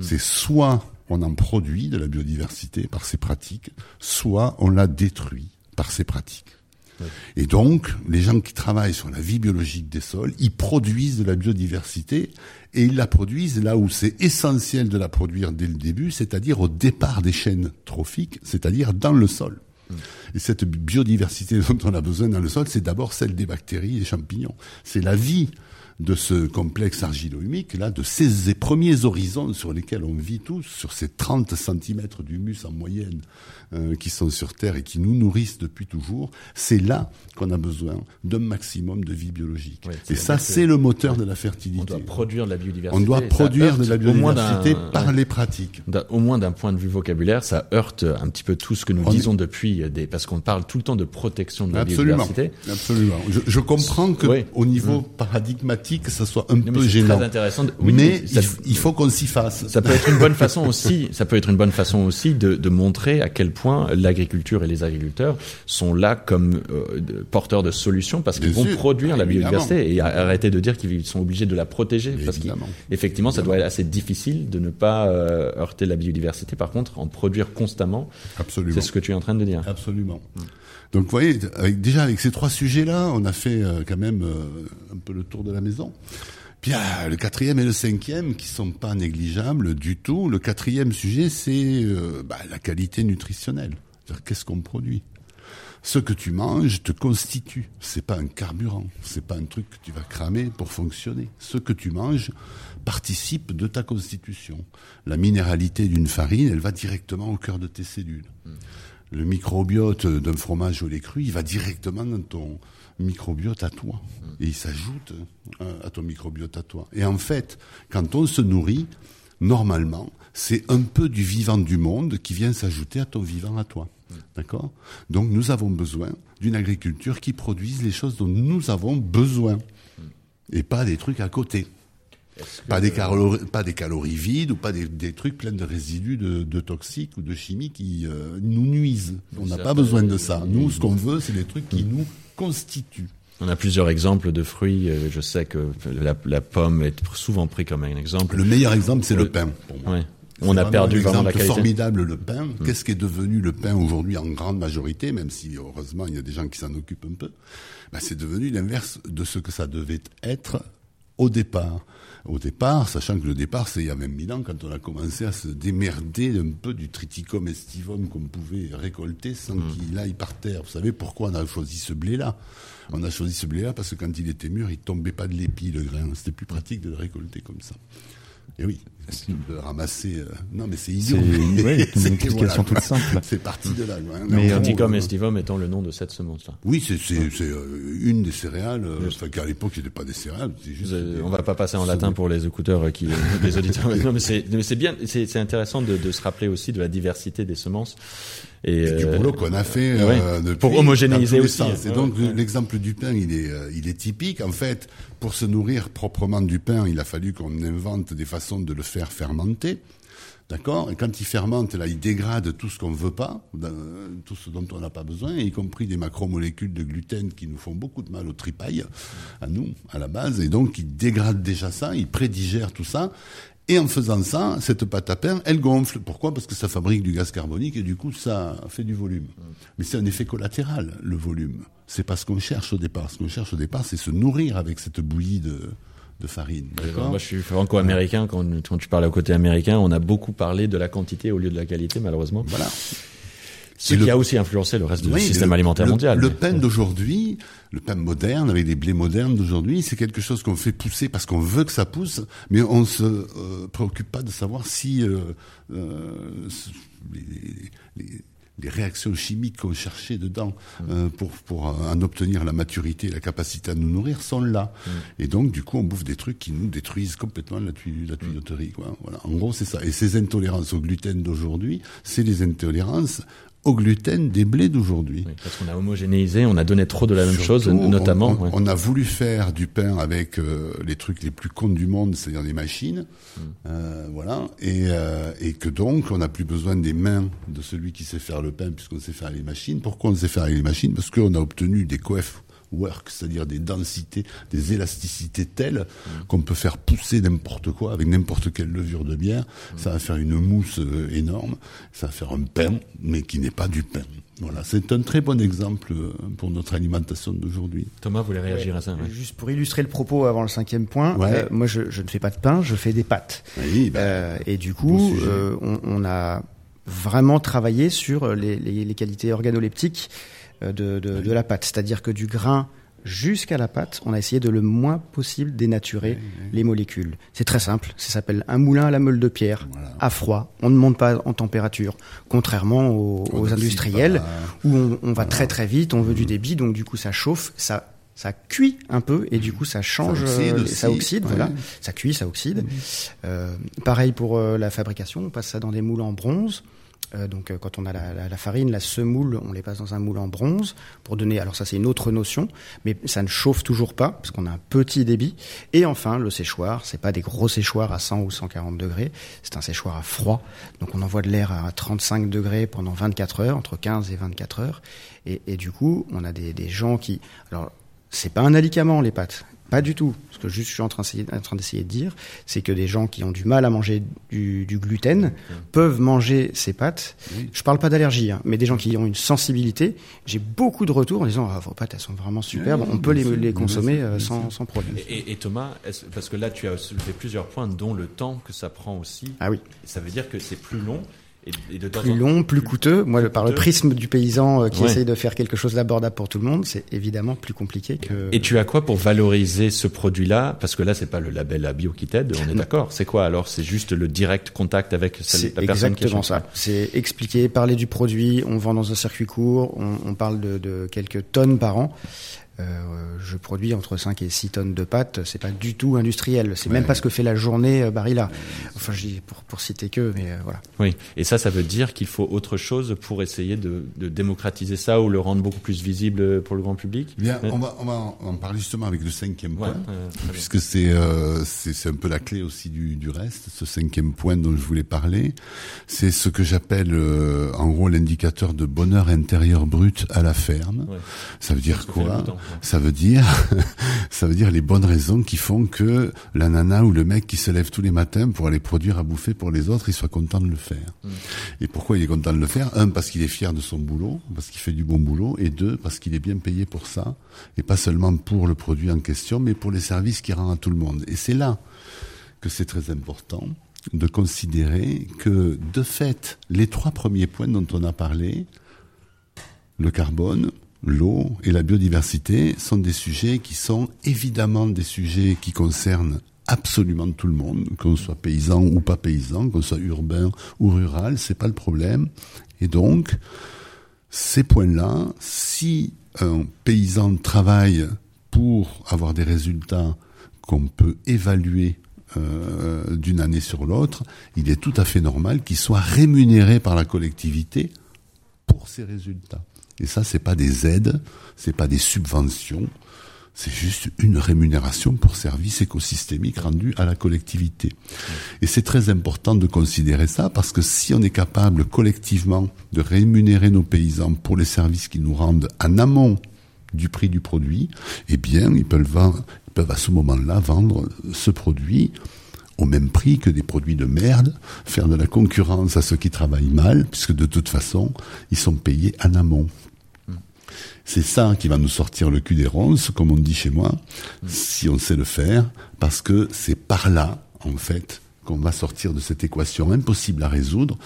Speaker 7: C'est soit on en produit de la biodiversité par ces pratiques, soit on la détruit par ces pratiques. Et donc, les gens qui travaillent sur la vie biologique des sols, ils produisent de la biodiversité et ils la produisent là où c'est essentiel de la produire dès le début, c'est-à-dire au départ des chaînes trophiques, c'est-à-dire dans le sol. Et cette biodiversité dont on a besoin dans le sol, c'est d'abord celle des bactéries et des champignons. C'est la vie de ce complexe argilo-humique, là, de ces premiers horizons sur lesquels on vit tous, sur ces 30 centimètres d'humus en moyenne euh, qui sont sur Terre et qui nous nourrissent depuis toujours, c'est là qu'on a besoin d'un maximum de vie biologique. Et ça, c'est le moteur de la fertilité.
Speaker 2: On doit produire de la biodiversité.
Speaker 7: On doit produire
Speaker 2: heurte
Speaker 7: de la biodiversité par les pratiques.
Speaker 2: Au moins d'un point de vue vocabulaire, ça heurte un petit peu tout ce que nous
Speaker 7: On est-
Speaker 2: disons depuis des, parce qu'on parle tout le temps de protection de la
Speaker 7: Absolument,
Speaker 2: biodiversité.
Speaker 7: absolument. Je, je comprends que
Speaker 2: Oui.
Speaker 7: au niveau paradigmatique, ça soit un
Speaker 2: Non,
Speaker 7: peu gênant.
Speaker 2: très intéressant. de- oui,
Speaker 7: mais
Speaker 2: ça-
Speaker 7: il faut qu'on s'y fasse.
Speaker 2: Ça peut être une bonne façon aussi. Ça peut être une bonne façon aussi de, de montrer à quel point l'agriculture et les agriculteurs sont là comme euh, porteurs de solutions parce qu'ils vont
Speaker 7: sûr,
Speaker 2: produire la
Speaker 7: évidemment.
Speaker 2: biodiversité et arrêter de dire qu'ils sont obligés de la protéger parce
Speaker 7: Évidemment.
Speaker 2: qu'effectivement ça doit être assez difficile de ne pas euh, heurter la biodiversité. Par contre, en produire constamment, c'est ce que tu es en train de dire.
Speaker 7: Absolument. Donc, vous voyez, avec, déjà avec ces trois sujets-là, on a fait euh, quand même un peu le tour de la maison. Puis il y a le quatrième et le cinquième qui sont pas négligeables du tout. Le quatrième sujet, c'est euh, bah, la qualité nutritionnelle. Qu'est-ce qu'on produit? Ce que tu manges te constitue. C'est pas un carburant. C'est pas un truc que tu vas cramer pour fonctionner. Ce que tu manges participe de ta constitution. La minéralité d'une farine, elle va directement au cœur de tes cellules. Le microbiote d'un fromage au lait cru, il va directement dans ton microbiote à toi. Et il s'ajoute euh, à ton microbiote à toi. Et en fait, quand on se nourrit, normalement, c'est un peu du vivant du monde qui vient s'ajouter à ton vivant à toi. D'accord? Donc nous avons besoin d'une agriculture qui produise les choses dont nous avons besoin. Et pas des trucs à côté. Pas des, calories, pas des calories vides ou pas des, des trucs pleins de résidus de, de toxiques ou de chimie qui euh, nous nuisent. On n'a pas besoin de ça. Nous, ce qu'on veut, c'est des trucs qui nous
Speaker 2: On a plusieurs exemples de fruits. Euh, Je sais que la, la pomme est souvent pris comme un exemple.
Speaker 7: Le meilleur exemple, c'est
Speaker 2: Le-
Speaker 7: le pain. Pour moi.
Speaker 2: Ouais.
Speaker 7: C'est
Speaker 2: On a perdu
Speaker 7: un
Speaker 2: la
Speaker 7: exemple formidable le pain. Qu'est-ce qui est devenu le pain aujourd'hui en grande majorité, même si heureusement il y a des gens qui s'en occupent un peu? Ben, c'est devenu l'inverse de ce que ça devait être au départ. Au départ, sachant que le départ, c'est il y a même mille ans, quand on a commencé à se démerder un peu du triticum estivum qu'on pouvait récolter sans
Speaker 2: Mmh.
Speaker 7: qu'il aille par terre. Vous savez pourquoi on a choisi ce blé-là? On a choisi ce blé-là parce que quand il était mûr, il tombait pas de l'épi, le grain. C'était plus pratique de le récolter comme ça. Et oui, de ramasser. euh, Non, mais c'est idiot.
Speaker 8: C'est- ouais, une explication
Speaker 7: voilà,
Speaker 8: toute simple.
Speaker 7: C'est parti de là. quoi.
Speaker 8: Mais, euh,
Speaker 7: euh,
Speaker 2: estivum étant le nom de cette semence-là.
Speaker 7: Oui, c'est euh, une des céréales. euh, Enfin, qu'à l'époque, c'était pas des céréales. juste
Speaker 2: avez-
Speaker 7: des-
Speaker 2: on va pas passer en latin pour les écouteurs euh, qui, les auditeurs. Non, mais c'est, bien, c'est, c'est intéressant de, de se rappeler aussi de la diversité des semences et,
Speaker 7: Et du
Speaker 2: euh,
Speaker 7: boulot qu'on a fait euh,
Speaker 2: ouais, pour homogénéiser aussi,
Speaker 7: sens.
Speaker 2: hein.
Speaker 7: Et donc
Speaker 2: Ouais, ouais.
Speaker 7: l'exemple du pain, il est, euh, il est typique. En fait, pour se nourrir proprement du pain, il a fallu qu'on invente des façons de le faire fermenter. D'accord? Et quand il fermente, là, il dégrade tout ce qu'on ne veut pas, tout ce dont on n'a pas besoin, y compris des macromolécules de gluten qui nous font beaucoup de mal aux tripailles, à nous, à la base. Et donc, il dégrade déjà ça, il prédigère tout ça. Et en faisant ça, cette pâte à pain, elle gonfle. Pourquoi? Parce que ça fabrique du gaz carbonique et du coup, ça fait du volume. Mais c'est un effet collatéral, le volume. C'est pas ce qu'on cherche au départ. Ce qu'on cherche au départ, c'est se nourrir avec cette bouillie de, de farine.
Speaker 2: Moi, je suis franco-américain. Quand, quand tu parles au côté américain, on a beaucoup parlé de la quantité au lieu de la qualité, malheureusement.
Speaker 7: Voilà.
Speaker 2: Ce qui
Speaker 7: le-
Speaker 2: a aussi influencé le reste du
Speaker 7: Oui,
Speaker 2: système
Speaker 7: le-
Speaker 2: alimentaire
Speaker 7: le-
Speaker 2: mondial.
Speaker 7: Le pain d'aujourd'hui, le pain moderne, avec les blés modernes d'aujourd'hui, c'est quelque chose qu'on fait pousser parce qu'on veut que ça pousse, mais on se euh, préoccupe pas de savoir si euh, euh, les, les- les réactions chimiques qu'on cherchait dedans euh, pour, pour en obtenir la maturité et la capacité à nous nourrir sont là. Et donc, du coup, on bouffe des trucs qui nous détruisent complètement la, tuy- la tuyauterie. Quoi. Voilà. En gros, c'est ça. Et ces intolérances au gluten d'aujourd'hui, c'est les intolérances au gluten des blés d'aujourd'hui.
Speaker 2: Oui, parce qu'on a homogénéisé, on a donné trop de la même chose, notamment.
Speaker 7: On, on-
Speaker 2: ouais.
Speaker 7: on a voulu faire du pain avec euh, les trucs les plus cons du monde, c'est-à-dire des machines,
Speaker 2: Mm.
Speaker 7: euh, voilà, et, euh, et que donc on n'a plus besoin des mains de celui qui sait faire le pain puisqu'on sait faire les machines. Pourquoi on sait faire les machines? Parce qu'on a obtenu des coef work, c'est-à-dire des densités, des élasticités telles qu'on peut faire pousser n'importe quoi avec n'importe quelle levure de bière. Ça va faire une mousse euh, énorme, ça va faire un pain, mais qui n'est pas du pain. Voilà, c'est un très bon exemple euh, pour notre alimentation d'aujourd'hui.
Speaker 2: Thomas voulait réagir à ça. ouais.
Speaker 9: Juste pour illustrer le propos avant le cinquième point,
Speaker 7: Ouais.
Speaker 9: euh, moi je, je ne fais pas de pain, je fais des pâtes.
Speaker 7: Oui, ben,
Speaker 9: Euh, et du coup, euh, on, on a vraiment travaillé sur les, les- les qualités organoleptiques euh, de, de- de la pâte. C'est-à-dire que du grain jusqu'à la pâte, on a essayé de le moins possible dénaturer les molécules. C'est très simple, ça s'appelle un moulin à la meule de pierre,
Speaker 7: Voilà.
Speaker 9: à froid. On ne monte pas en température, contrairement aux, industriels où on, on va très très vite, on veut du débit, donc du coup ça chauffe, ça ça cuit un peu et du coup ça change,
Speaker 7: Ça oxyde
Speaker 9: euh, ça oxyde,
Speaker 7: ouais.
Speaker 9: voilà, ça cuit, ça oxyde. Euh, pareil pour euh, la fabrication, on passe ça dans des moules en bronze. Euh, donc euh, quand on a la, la- farine, la semoule, on les passe dans un moule en bronze pour donner. Alors ça c'est une autre notion, mais ça ne chauffe toujours pas parce qu'on a un petit débit. Et enfin le séchoir, c'est pas des gros séchoirs à 100 ou 140 degrés, c'est un séchoir à froid. Donc on envoie de l'air à 35 degrés pendant 24 heures, entre 15 et 24 heures. Et, du coup on a des, des gens qui, alors c'est pas un alicament les pâtes. Pas du tout. Ce que juste je suis en train d'essayer- en train d'essayer de dire, c'est que des gens qui ont du mal à manger du, du gluten peuvent manger ces pâtes. Je parle pas d'allergie, hein, mais des gens qui ont une sensibilité. J'ai beaucoup de retours en disant ah, vos pâtes elles sont vraiment superbes,
Speaker 7: Oui,
Speaker 9: on peut les,
Speaker 7: sûr,
Speaker 9: les consommer euh,
Speaker 7: bien
Speaker 9: sans, sans problème.
Speaker 2: Et, et- Thomas, parce que là tu as soulevé plusieurs points, dont le temps que ça prend aussi.
Speaker 9: Ah oui.
Speaker 2: Ça veut dire que c'est plus long et, et de temps
Speaker 9: Plus long, plus coûteux. Moi, par le prisme du paysan euh, qui
Speaker 2: Ouais.
Speaker 9: essaye de faire quelque chose d'abordable pour tout le monde, c'est évidemment plus compliqué que.
Speaker 2: Et tu as quoi pour valoriser ce produit-là? Parce que là, c'est pas le label Bio qui t'aide, on est d'accord. C'est quoi alors? C'est juste le direct contact avec celle, la personne qui
Speaker 9: exactement ça. C'est expliquer, parler du produit. On vend dans un circuit court. On, on parle de, de quelques tonnes par an. Euh, je produis entre 5 et 6 tonnes de pâtes. C'est pas du tout industriel. C'est même pas ce que fait la journée euh, Barilla. Enfin, je dis pour, pour citer que, mais euh, voilà.
Speaker 2: Oui. Et ça, ça veut dire qu'il faut autre chose pour essayer de, de démocratiser ça ou le rendre beaucoup plus visible pour le grand public?
Speaker 7: Bien,
Speaker 2: Ouais.
Speaker 7: on va, on va en- en parler justement avec le cinquième
Speaker 2: Ouais,
Speaker 7: point,
Speaker 2: euh,
Speaker 7: puisque c'est euh, c'est un peu la clé aussi du, du reste. Ce cinquième point dont je voulais parler, c'est ce que j'appelle euh, en gros l'indicateur de bonheur intérieur brut à la ferme.
Speaker 2: Ouais.
Speaker 7: Ça veut dire quoi. Ça veut dire, ça veut dire les bonnes raisons qui font que la nana ou le mec qui se lève tous les matins pour aller produire à bouffer pour les autres, il soit content de le faire. Mm. Et pourquoi il est content de le faire? Un, parce qu'il est fier de son boulot, parce qu'il fait du bon boulot, et deux, parce qu'il est bien payé pour ça, et pas seulement pour le produit en question, mais pour les services qu'il rend à tout le monde. Et c'est là que c'est très important de considérer que, de fait, les trois premiers points dont on a parlé, le carbone, l'eau et la biodiversité sont des sujets qui sont évidemment des sujets qui concernent absolument tout le monde, qu'on soit paysan ou pas paysan, qu'on soit urbain ou rural, c'est pas le problème. Et donc, ces points-là, si un paysan travaille pour avoir des résultats qu'on peut évaluer euh, d'une année sur l'autre, il est tout à fait normal qu'il soit rémunéré par la collectivité pour ces résultats. Et ça, c'est pas des aides, c'est pas des subventions, c'est juste une rémunération pour services écosystémiques rendus à la collectivité. Et c'est très important de considérer ça parce que si on est capable collectivement de rémunérer nos paysans pour les services qu'ils nous rendent en amont du prix du produit, eh bien, ils peuvent, ils peuvent à ce moment-là vendre ce produit au même prix que des produits de merde, faire de la concurrence à ceux qui travaillent mal, puisque de toute façon, ils sont payés en amont. C'est ça qui va nous sortir le cul des ronces, comme on dit chez moi, si on sait le faire, parce que c'est par là, en fait, qu'on va sortir de cette équation impossible à résoudre,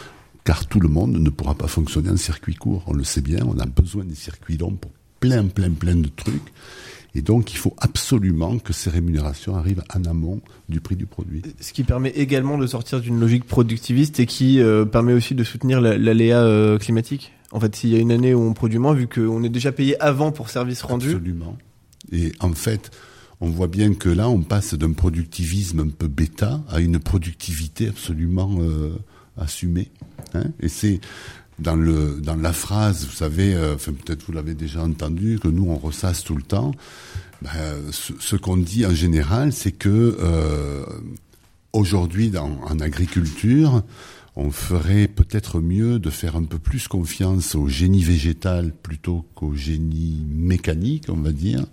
Speaker 7: car tout le monde ne pourra pas fonctionner en circuit court. On le sait bien, on a besoin des circuits longs pour plein, plein, plein de trucs. Et donc, il faut absolument que ces rémunérations arrivent en amont du prix du produit.
Speaker 3: Ce qui permet également de sortir d'une logique productiviste et qui euh, permet aussi de soutenir l'aléa euh, climatique? En fait, s'il y a une année où on produit moins, vu qu'on est déjà payé avant pour service rendu.
Speaker 7: Absolument. Et en fait, on voit bien que là, on passe d'un productivisme un peu bêta à une productivité absolument euh, assumée. Hein et c'est dans dans la phrase, vous savez, euh, peut-être vous l'avez déjà entendu, que nous on ressasse tout le temps. Ben, ce, ce qu'on dit en général, c'est que euh, aujourd'hui, en agriculture, on ferait peut-être mieux de faire un peu plus confiance au génie végétal plutôt qu'au génie mécanique, on va dire,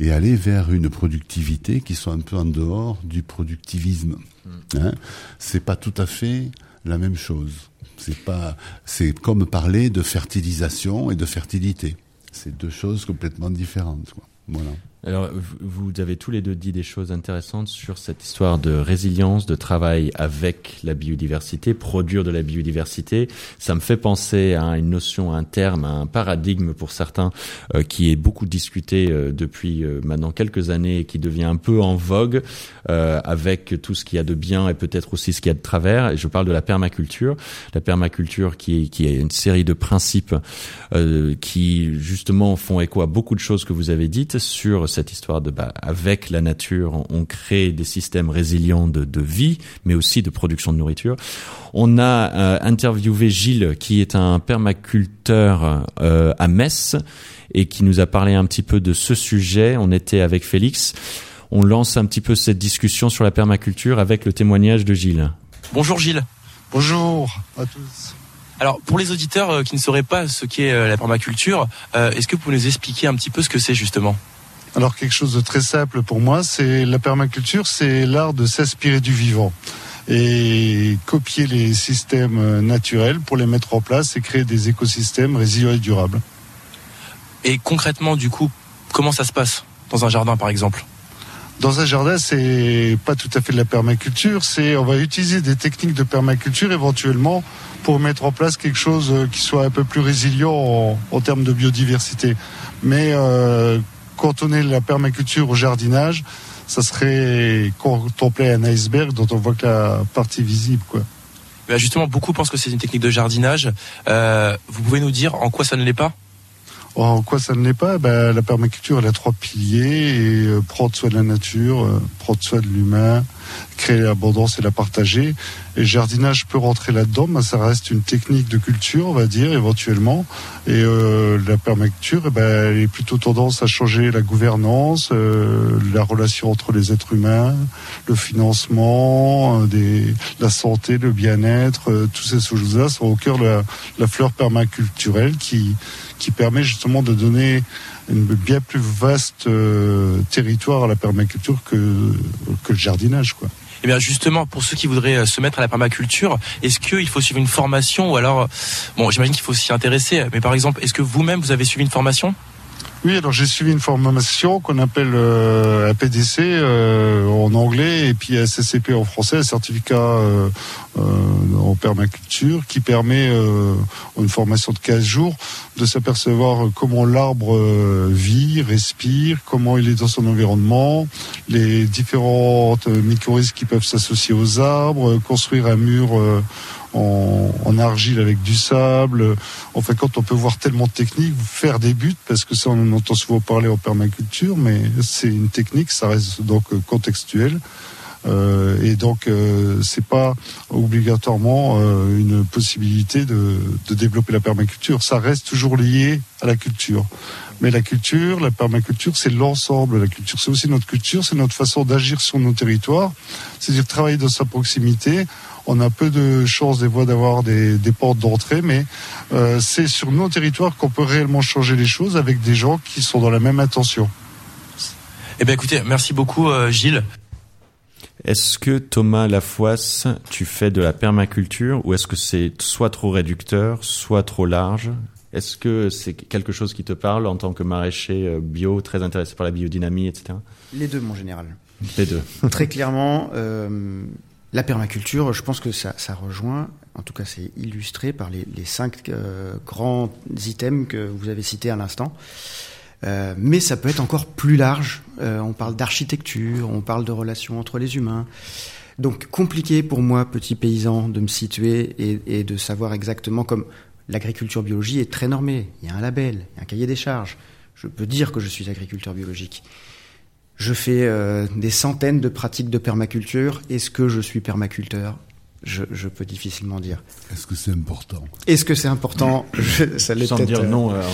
Speaker 7: et aller vers une productivité qui soit un peu en dehors du productivisme. Hmm. Hein? C'est pas tout à fait la même chose. C'est pas, c'est comme parler de fertilisation et de fertilité. C'est deux choses complètement différentes. Voilà.
Speaker 2: Alors, vous avez tous les deux dit des choses intéressantes sur cette histoire de résilience, de travail avec la biodiversité, produire de la biodiversité. Ça me fait penser à une notion, à un terme, à un paradigme pour certains euh, qui est beaucoup discuté euh, depuis euh, maintenant quelques années et qui devient un peu en vogue avec tout ce qu'il y a de bien et peut-être aussi ce qu'il y a de travers. Et je parle de la permaculture. La permaculture qui qui est une série de principes qui justement font écho à beaucoup de choses que vous avez dites sur cette histoire de bah, avec la nature, on, crée des systèmes résilients de, de, vie, mais aussi de production de nourriture. On a euh, interviewé Gilles, qui est un permaculteur euh, à Metz et qui nous a parlé un petit peu de ce sujet. On était avec Félix. On lance un petit peu cette discussion sur la permaculture avec le témoignage de Gilles.
Speaker 10: Bonjour Gilles.
Speaker 11: Bonjour à tous.
Speaker 10: Alors pour les auditeurs euh, qui ne sauraient pas ce qu'est la permaculture, est-ce que vous pouvez nous expliquer un petit peu ce que c'est justement?
Speaker 11: Alors quelque chose de très simple pour moi, c'est la permaculture, c'est l'art de s'inspirer du vivant et copier les systèmes naturels pour les mettre en place et créer des écosystèmes résilients et durables.
Speaker 10: Et concrètement, du coup, comment ça se passe dans un jardin, par exemple?
Speaker 11: Dans un jardin, c'est pas tout à fait de la permaculture, c'est on va utiliser des techniques de permaculture éventuellement pour mettre en place quelque chose qui soit un peu plus résilient en, termes de biodiversité. Mais euh, est la permaculture au jardinage, ça serait contempler un iceberg dont on voit que la partie visible, quoi.
Speaker 10: Bah, justement, beaucoup pensent que c'est une technique de jardinage. Euh, vous pouvez nous dire en quoi ça ne l'est pas?
Speaker 11: En quoi ça ne l'est pas? Ben, La permaculture, elle a trois piliers et euh, prendre soin de la nature, euh, prendre soin de l'humain, créer l'abondance et la partager. Et jardinage peut rentrer là-dedans, mais ça reste une technique de culture, on va dire, éventuellement. Et euh, la permaculture, eh ben, elle est plutôt tendance à changer la gouvernance, euh, la relation entre les êtres humains, le financement, euh, des, la santé, le bien-être, euh, toutes ces choses-là sont au cœur de la, la fleur permaculturelle qui, qui permet justement de donner une bien plus vaste euh, territoire à la permaculture que, que le jardinage. Quoi.
Speaker 10: Eh bien justement, pour ceux qui voudraient euh, se mettre à la permaculture, est-ce qu'il faut suivre une formation ou alors, bon, j'imagine qu'il faut s'y intéresser, mais par exemple, est-ce que vous-même vous avez suivi une formation?
Speaker 11: Oui, alors j'ai suivi une formation qu'on appelle euh, APDC euh, en anglais et puis SCCP en français, certificat euh, euh, en permaculture qui permet euh, une formation de 15 jours de s'apercevoir comment l'arbre vit, respire, comment il est dans son environnement, les différentes mycorhizes qui peuvent s'associer aux arbres, construire un mur en, argile avec du sable. Enfin, quand on peut voir tellement de techniques, faire des buts, parce que ça on en entend souvent parler en permaculture, mais c'est une technique, ça reste donc contextuel. Euh, et donc euh, c'est pas obligatoirement euh, une possibilité de, de, développer la permaculture. Ça reste toujours lié à la culture. Mais la culture, la permaculture, c'est l'ensemble. La culture, c'est aussi notre culture, c'est notre façon d'agir sur nos territoires, c'est-à-dire travailler dans sa proximité on a peu de chances des fois d'avoir des, portes d'entrée, mais euh, c'est sur nos territoires qu'on peut réellement changer les choses avec des gens qui sont dans la même intention.
Speaker 10: Eh bien écoutez, merci beaucoup euh, Gilles.
Speaker 2: Est-ce que Thomas Lafoisse, tu fais de la permaculture ou est-ce que c'est soit trop réducteur, soit trop large? Est-ce que c'est quelque chose qui te parle en tant que maraîcher euh, bio, très intéressé par la biodynamie, etc.
Speaker 9: Les deux, mon général.
Speaker 2: Les deux.
Speaker 9: très clairement, la permaculture, je pense que ça, rejoint, en tout cas c'est illustré par les, les cinq euh, grands items que vous avez cités à l'instant. Euh, mais ça peut être encore plus large. Euh, on parle d'architecture, on parle de relations entre les humains. Donc compliqué pour moi, petit paysan, de me situer et, et de savoir exactement comme l'agriculture biologie est très normée. Il y a un label, il y a un cahier des charges. Je peux dire que je suis agriculteur biologique. Je fais euh, des centaines de pratiques de permaculture. Est-ce que je suis permaculteur? Je, peux difficilement dire.
Speaker 7: Est-ce que c'est important?
Speaker 9: Est-ce que c'est important?
Speaker 2: Ça Sans dire euh, non, alors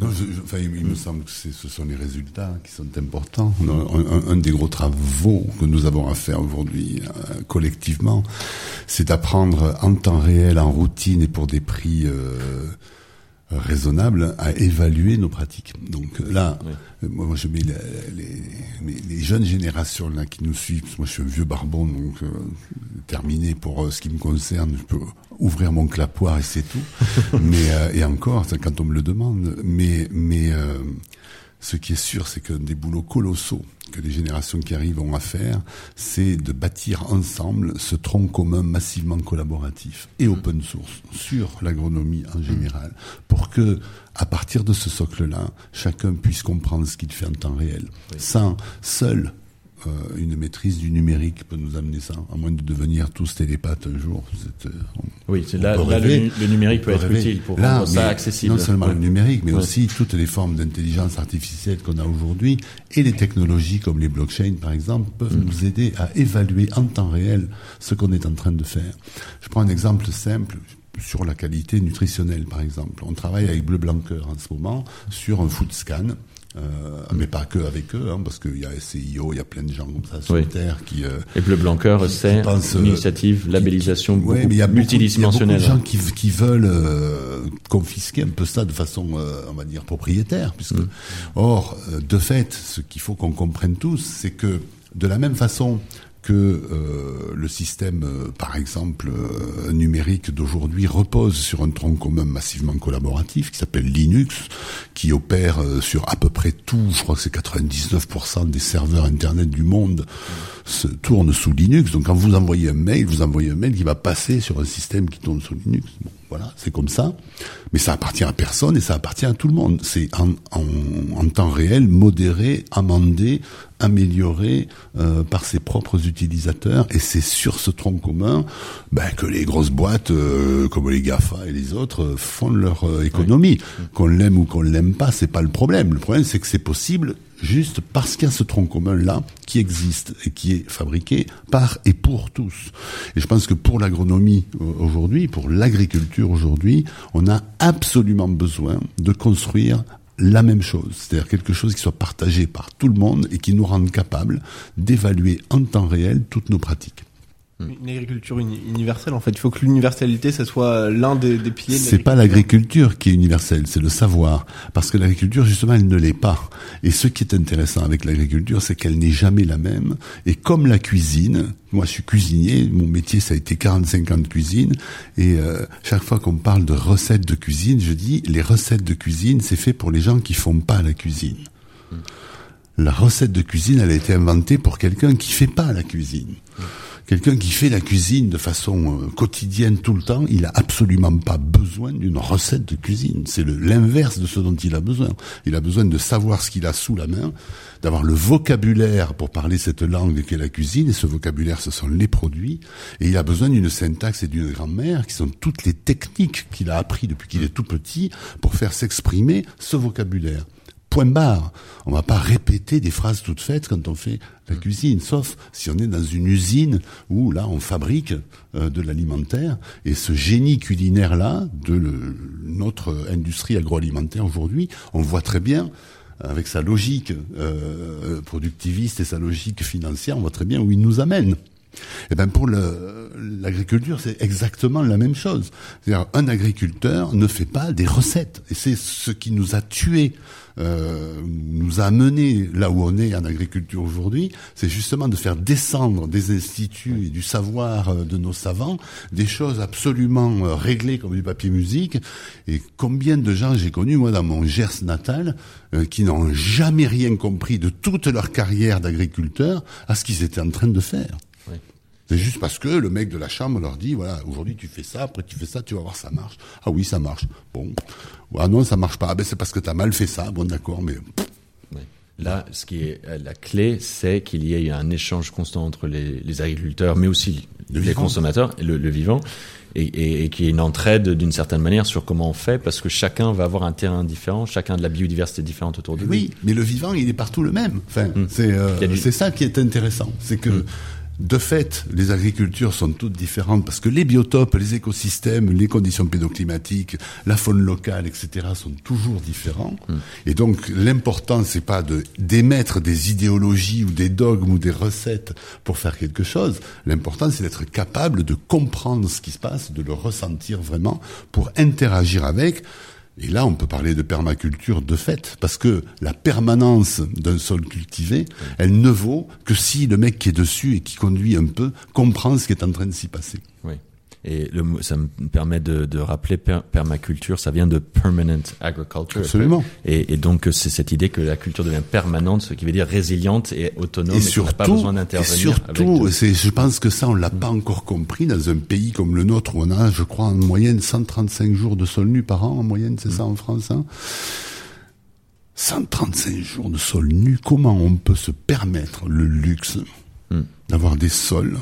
Speaker 7: non, enfin, il, me semble que ce sont les résultats qui sont importants. Un, des gros travaux que nous avons à faire aujourd'hui euh, collectivement, c'est d'apprendre en temps réel, en routine et pour des prix raisonnable à évaluer nos pratiques. Donc là, moi je mets les, les, jeunes générations là qui nous suivent. Moi je suis un vieux barbon, donc euh, terminé pour euh, ce qui me concerne. Je peux ouvrir mon clapoir et c'est tout. mais euh, et encore, quand on me le demande. Mais mais ce qui est sûr, c'est qu'un des boulots colossaux que les générations qui arrivent ont à faire, c'est de bâtir ensemble ce tronc commun massivement collaboratif et mmh. open source sur l'agronomie en général, pour que, à partir de ce socle-là, chacun puisse comprendre ce qu'il fait en temps réel, sans seul euh, une maîtrise du numérique peut nous amener ça, à moins de devenir tous télépathes un jour.
Speaker 2: Euh, oui, c'est là, là le, numérique peut, être utile pour rendre ça accessible.
Speaker 7: Non seulement le numérique, mais aussi toutes les formes d'intelligence artificielle qu'on a aujourd'hui et les technologies comme les blockchains, par exemple, peuvent mm. nous aider à évaluer en temps réel ce qu'on est en train de faire. Je prends un exemple simple sur la qualité nutritionnelle, par exemple. On travaille avec Bleu Blanqueur en ce moment sur un food scan euh, mais pas que avec eux, hein, parce qu'il y a SCIO, il y a plein de gens comme ça sur Terre qui. Euh,
Speaker 2: et Bleu Blanqueur, c'est une initiative, labellisation qui, ouais, mais il y a multidimensionnelle.
Speaker 7: Il y a beaucoup de gens qui, qui veulent euh, confisquer un peu ça de façon, euh, on va dire, propriétaire, puisque. Mm. Or, de fait, ce qu'il faut qu'on comprenne tous, c'est que de la même façon que euh, le système, euh, par exemple, euh, numérique d'aujourd'hui repose sur un tronc commun massivement collaboratif qui s'appelle Linux, qui opère sur à peu près tout, je crois que c'est 99% des serveurs Internet du monde se tournent sous Linux. Donc quand vous envoyez un mail, vous envoyez un mail qui va passer sur un système qui tourne sous Linux. Bon, voilà, c'est comme ça. Mais ça appartient à personne et ça appartient à tout le monde. C'est en, en, en temps réel, modéré, amendé, amélioré euh, par ses propres utilisateurs. Et c'est sur ce tronc commun ben, que les grosses boîtes, euh, comme les GAFA et les autres, euh, font leur euh, économie. Qu'on l'aime ou qu'on l'aime pas, c'est pas le problème. Le problème, c'est que c'est possible juste parce qu'il y a ce tronc commun-là qui existe et qui est fabriqué par et pour tous. Et je pense que pour l'agronomie aujourd'hui, pour l'agriculture aujourd'hui, on a absolument besoin de construire la même chose, c'est-à-dire quelque chose qui soit partagé par tout le monde et qui nous rende capables d'évaluer en temps réel toutes nos pratiques.
Speaker 3: Une agriculture uni- universelle, en fait. Il faut que l'universalité, ça soit l'un des, des piliers.
Speaker 7: C'est pas l'agriculture qui est universelle, c'est le savoir. Parce que l'agriculture, justement, elle ne l'est pas. Et ce qui est intéressant avec l'agriculture, c'est qu'elle n'est jamais la même. Et comme la cuisine, moi je suis cuisinier, mon métier ça a été 45 ans de cuisine, et euh, chaque fois qu'on parle de recettes de cuisine, je dis, les recettes de cuisine, c'est fait pour les gens qui font pas la cuisine. La recette de cuisine, elle a été inventée pour quelqu'un qui fait pas la cuisine. Quelqu'un qui fait la cuisine de façon euh, quotidienne tout le temps, il a absolument pas besoin d'une recette de cuisine. C'est l'inverse de ce dont il a besoin. Il a besoin de savoir ce qu'il a sous la main, d'avoir le vocabulaire pour parler cette langue qu'est la cuisine, et ce vocabulaire, ce sont les produits, et il a besoin d'une syntaxe et d'une grammaire, qui sont toutes les techniques qu'il a appris depuis qu'il est tout petit, pour faire s'exprimer ce vocabulaire. Point barre. On va pas répéter des phrases toutes faites quand on fait la cuisine, sauf si on est dans une usine où là on fabrique euh, de l'alimentaire et ce génie culinaire là de le- notre industrie agroalimentaire aujourd'hui, on voit très bien avec sa logique euh, productiviste et sa logique financière, on voit très bien où il nous amène. Eh ben pour l'agriculture, c'est exactement la même chose. C'est-à-dire, un agriculteur ne fait pas des recettes, et c'est ce qui nous a tués, euh, nous a amené là où on est en agriculture aujourd'hui. C'est justement de faire descendre des instituts et du savoir euh, de nos savants des choses absolument euh, réglées comme du papier musique. Et combien de gens j'ai connus moi dans mon Gers natal euh, qui n'ont jamais rien compris de toute leur carrière d'agriculteur à ce qu'ils étaient en train de faire. C'est juste parce que le mec de la chambre leur dit, voilà, aujourd'hui tu fais ça, après tu fais ça, tu vas voir, ça marche. Ah oui, ça marche. Bon. Ah non, ça marche pas. Ah ben c'est parce que t'as mal fait ça. Bon, d'accord, mais.
Speaker 2: Là, ce qui est euh, la clé, c'est qu'il y ait un échange constant entre les, les agriculteurs, mais aussi
Speaker 7: Le
Speaker 2: les
Speaker 7: vivant.
Speaker 2: consommateurs, le, le vivant, et, et, et qu'il y ait une entraide d'une certaine manière sur comment on fait, parce que chacun va avoir un terrain différent, chacun de la biodiversité différente autour de lui.
Speaker 7: oui, mais le vivant, il est partout le même. Enfin, c'est euh,
Speaker 2: du-
Speaker 7: c'est ça qui est intéressant, c'est que
Speaker 2: Mm.
Speaker 7: De fait, les agricultures sont toutes différentes parce que les biotopes, les écosystèmes, les conditions pédoclimatiques, la faune locale, etc., sont toujours différents.
Speaker 2: Mm.
Speaker 7: Et donc, l'important, c'est pas de d'émettre des idéologies ou des dogmes ou des recettes pour faire quelque chose. L'important, c'est d'être capable de comprendre ce qui se passe, de le ressentir vraiment pour interagir avec. Et là, on peut parler de permaculture de fait, parce que la permanence d'un sol cultivé, elle ne vaut que si le mec qui est dessus et qui conduit un peu comprend ce qui est en train de s'y passer.
Speaker 2: Et le, ça me permet de, de rappeler per- permaculture, ça vient de permanent agriculture.
Speaker 7: Absolument.
Speaker 2: Et, et donc c'est cette idée que la culture devient permanente, ce qui veut dire résiliente et autonome,
Speaker 7: Et
Speaker 2: et, qu'on n'a pas
Speaker 7: surtout,
Speaker 2: besoin
Speaker 7: et
Speaker 2: d'intervenir.
Speaker 7: surtout,
Speaker 2: tout.
Speaker 7: c'est, je pense que ça, on l'a pas encore compris dans un pays comme le nôtre où on a, je crois, en moyenne 135 jours de sol nu par an, en moyenne, c'est ça en France, hein 135 jours de sol nu, comment on peut se permettre le luxe
Speaker 2: Hmm.
Speaker 7: d'avoir des sols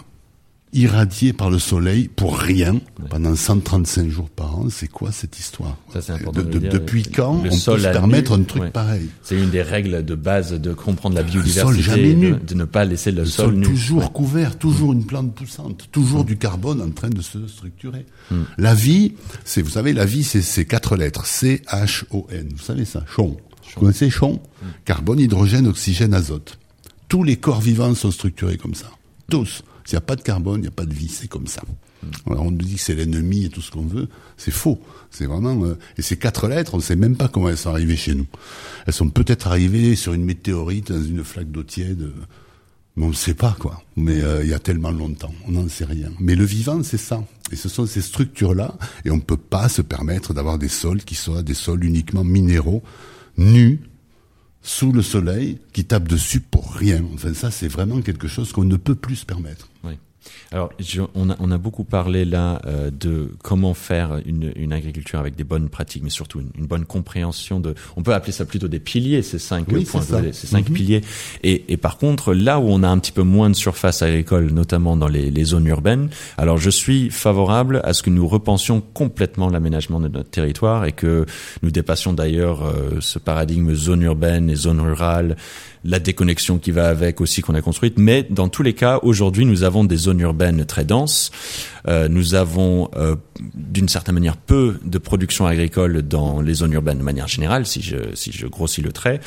Speaker 7: irradiés par le soleil pour rien pendant 135 jours par an C'est quoi cette histoire?
Speaker 2: Ça,
Speaker 7: De-
Speaker 2: de
Speaker 7: de-. Depuis quand
Speaker 2: Le
Speaker 7: on
Speaker 2: sol
Speaker 7: peut se permettre
Speaker 2: nu,
Speaker 7: un truc
Speaker 2: ouais.
Speaker 7: pareil?
Speaker 2: C'est une des règles de base de comprendre la
Speaker 7: sol
Speaker 2: biodiversité,
Speaker 7: jamais nu.
Speaker 2: de, de ne pas laisser le,
Speaker 7: Le
Speaker 2: sol,
Speaker 7: sol
Speaker 2: nu.
Speaker 7: toujours
Speaker 2: Ouais.
Speaker 7: couvert, toujours une plante poussante, toujours du carbone en train de se structurer.
Speaker 2: Mm.
Speaker 7: La vie, c'est, vous savez, la vie, c'est ces quatre lettres. C-H-O-N. Vous savez ça? Chon. Vous connaissez chon?
Speaker 2: Mm.
Speaker 7: Carbone, hydrogène, oxygène, azote. Tous les corps vivants sont structurés comme ça. Tous. S'il n'y a pas de carbone, il n'y a pas de vie. C'est comme ça. Alors on nous dit que c'est l'ennemi et tout ce qu'on veut. C'est faux. C'est vraiment, euh, et ces quatre lettres, on ne sait même pas comment elles sont arrivées chez nous. Elles sont peut-être arrivées sur une météorite, dans une flaque d'eau tiède. mais on ne sait pas quoi. Mais euh, il y a tellement longtemps, on n'en sait rien. Mais le vivant, c'est ça. Et ce sont ces structures-là. Et on ne peut pas se permettre d'avoir des sols qui soient des sols uniquement minéraux, nus, sous le soleil, qui tapent dessus pour rien. Enfin, ça, c'est vraiment quelque chose qu'on ne peut plus se permettre.
Speaker 2: Alors, je- on, a, on a beaucoup parlé là euh, de comment faire une, une agriculture avec des bonnes pratiques, mais surtout une, une bonne compréhension de. On peut appeler ça plutôt des piliers, ces cinq
Speaker 7: Oui,
Speaker 2: points, ces cinq
Speaker 7: Mhm.
Speaker 2: piliers. Et, et par contre, là où on a un petit peu moins de surface agricole, notamment dans les, les zones urbaines, alors je suis favorable à ce que nous repensions complètement l'aménagement de notre territoire et que nous dépassions d'ailleurs euh, ce paradigme zone urbaine et zone rurale, la déconnexion qui va avec aussi qu'on a construite. Mais dans tous les cas, aujourd'hui, nous avons des zones urbaines très denses. Euh, nous avons, euh, d'une certaine manière, peu de production agricole dans les zones urbaines de manière générale, si je, si je grossis le trait.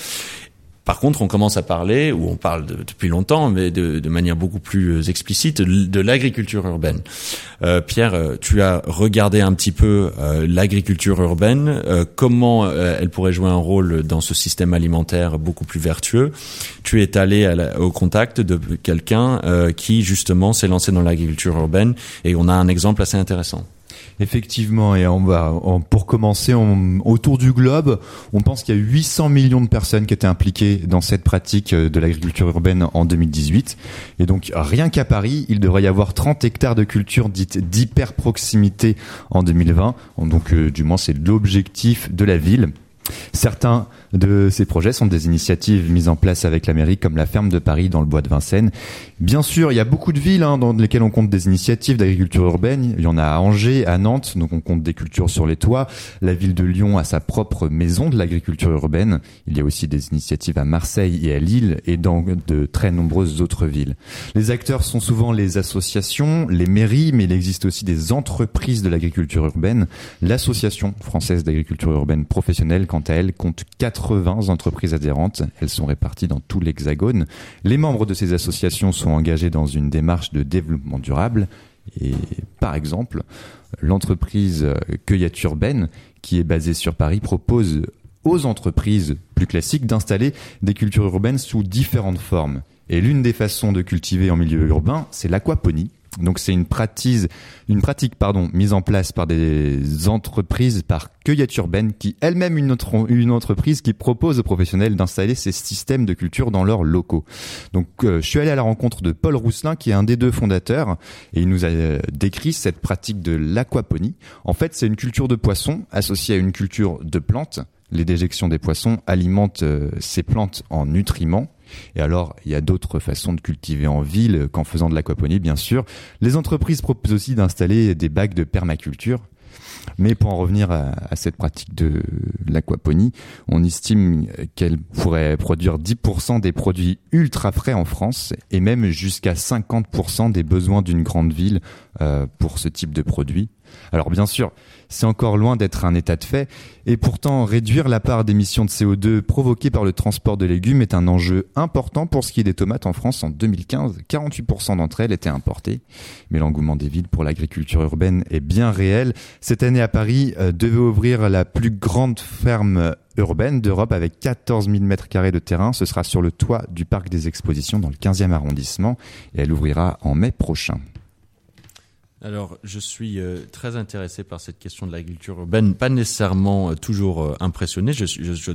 Speaker 2: Par contre, on commence à parler, ou on parle de- depuis longtemps, mais de, manière beaucoup plus euh, explicite, de, l'agriculture urbaine. Euh, Pierre, euh, tu as regardé un petit peu l'agriculture urbaine, comment elle pourrait jouer un rôle dans ce système alimentaire beaucoup plus vertueux? Tu es allé au contact de quelqu'un qui justement s'est lancé dans l'agriculture urbaine, et on a un exemple assez intéressant.
Speaker 8: Effectivement, et on va, pour commencer, autour du globe, on pense qu'il y a 800 millions de personnes qui étaient impliquées dans cette pratique euh, de l'agriculture urbaine en 2018. Et donc, rien qu'à Paris, il devrait y avoir 30 hectares de culture dite d'hyper proximité en 2020. Donc, euh, du moins, c'est l'objectif de la ville. Certains de ces projets sont des initiatives mises en place avec la mairie, comme la ferme de Paris dans le bois de Vincennes. Bien sûr, il y a beaucoup de villes hein, dans lesquelles on compte des initiatives d'agriculture urbaine. Il y en a à Angers, à Nantes, donc on compte des cultures sur les toits. La ville de Lyon a sa propre maison de l'agriculture urbaine. Il y a aussi des initiatives à Marseille et à Lille et dans de très nombreuses autres villes. Les acteurs sont souvent les associations, les mairies, mais il existe aussi des entreprises de l'agriculture urbaine. L'Association française d'agriculture urbaine professionnelle, quant à elle, compte 80 entreprises adhérentes. Elles sont réparties dans tout l'Hexagone. Les membres de ces associations sont engagés dans une démarche de développement durable. Et par exemple, l'entreprise Cueillette Urbaine, qui est basée sur Paris, propose aux entreprises plus classiques d'installer des cultures urbaines sous différentes formes. Et l'une des façons de cultiver en milieu urbain, c'est l'aquaponie. Donc c'est une pratique, une pratique pardon, mise en place par des entreprises, par Cueillette Urbaine, qui elle-même une, entreprise qui propose aux professionnels d'installer ces systèmes de culture dans leurs locaux. Donc euh, je suis allé à la rencontre de Paul Rousselin, qui est un des deux fondateurs, et il nous a euh, décrit cette pratique de l'aquaponie. En fait, c'est une culture de poissons associée à une culture de plantes. Les déjections des poissons alimentent euh, ces plantes en nutriments. Et alors, il y a d'autres façons de cultiver en ville qu'en faisant de l'aquaponie, bien sûr. Les entreprises proposent aussi d'installer des bacs de permaculture. Mais pour en revenir à, cette pratique de l'aquaponie, on estime qu'elle pourrait produire 10% des produits ultra frais en France et même jusqu'à 50% des besoins d'une grande ville euh, pour ce type de produit. Alors bien sûr, c'est encore loin d'être un état de fait, et pourtant réduire la part d'émissions de CO2 provoquée par le transport de légumes est un enjeu important pour ce qui est des tomates en France. En 2015, 48% d'entre elles étaient importées. Mais l'engouement des villes pour l'agriculture urbaine est bien réel. Cette année à Paris euh, devait ouvrir la plus grande ferme urbaine d'Europe avec 14 000 mètres carrés de terrain. Ce sera sur le toit du parc des expositions dans le 15e arrondissement et elle ouvrira en mai prochain.
Speaker 2: Alors, je suis euh, très intéressé par cette question de l'agriculture urbaine, pas nécessairement euh, toujours euh, impressionné. Je, je, je-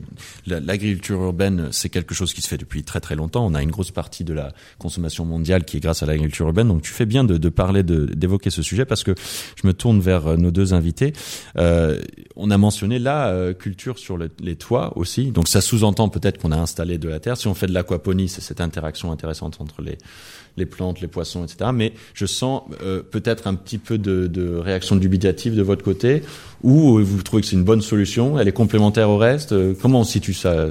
Speaker 2: la- l'agriculture urbaine, c'est quelque chose qui se fait depuis très très longtemps. On a une grosse partie de la consommation mondiale qui est grâce à l'agriculture urbaine. Donc, tu fais bien de, de parler, d'évoquer ce sujet parce que je me tourne vers euh, nos deux invités. Euh, on a mentionné la euh, culture sur le- les toits aussi. Donc, ça sous-entend peut-être qu'on a installé de la terre. Si on fait de l'aquaponie, c'est cette interaction intéressante entre les les plantes, les poissons, etc. Mais je sens euh, peut-être un petit peu de, de réaction dubitative de votre côté, ou euh, vous trouvez que c'est une bonne solution, elle est complémentaire au reste. Euh, Comment on situe ça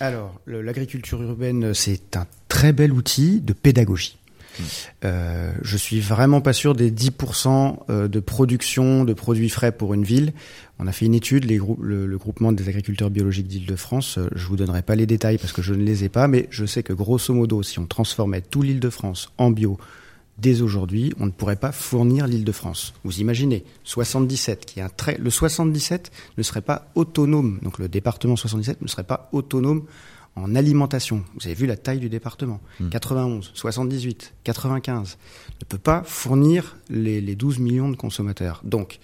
Speaker 9: Alors, l'agriculture urbaine, c'est un très bel outil de pédagogie. Euh, je suis vraiment pas sûr des 10% euh, de production de produits frais pour une ville. On a fait une étude, le, le groupement des agriculteurs biologiques d'Île-de-France. euh, Je vous donnerai pas les détails parce que je ne les ai pas, mais je sais que grosso modo, si on transformait tout l'Île-de-France en bio dès aujourd'hui, on ne pourrait pas fournir l'Île-de-France. Vous imaginez, 77, qui est un très, le 77 ne serait pas autonome. Donc le département 77 ne serait pas autonome en alimentation. Vous avez vu la taille du département. 91, 78, 95 ne peut pas fournir les, les 12 millions de consommateurs. Donc,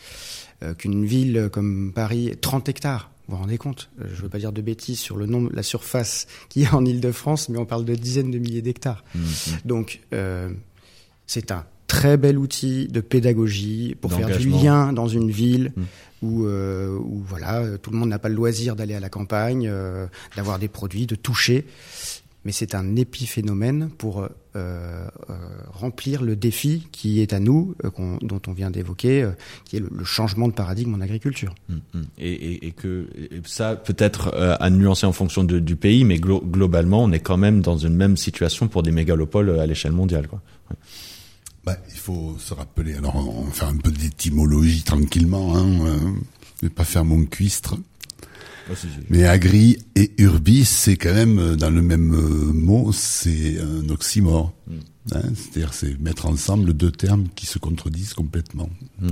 Speaker 9: euh, qu'une ville comme Paris, 30 hectares, vous vous rendez compte? Euh, Je ne veux pas dire de bêtises sur le nombre, la surface qu'il y a en Île-de-France, mais on parle de dizaines de milliers d'hectares. Donc, euh, c'est un très bel outil de pédagogie pour faire du lien dans une ville
Speaker 2: Mm.
Speaker 9: Où, euh, où voilà, tout le monde n'a pas le loisir d'aller à la campagne, euh, d'avoir des produits, de toucher. Mais c'est un épiphénomène pour euh, remplir le défi qui est à nous, dont on vient d'évoquer, qui est le, changement de paradigme en agriculture.
Speaker 2: Mm, mm. et, que ça peut-être à nuancer en fonction du pays, mais glo- globalement, on est quand même dans une même situation pour des mégalopoles à l'échelle mondiale.
Speaker 7: Bah, il faut se rappeler, alors on va faire un peu d'étymologie tranquillement, hein, euh, ne pas faire mon cuistre. Mais agri et urbis, c'est quand même euh, dans le même euh, mot, c'est un oxymore.
Speaker 2: Mm.
Speaker 7: Hein, C'est-à-dire, c'est mettre ensemble deux termes qui se contredisent complètement.
Speaker 2: Mm.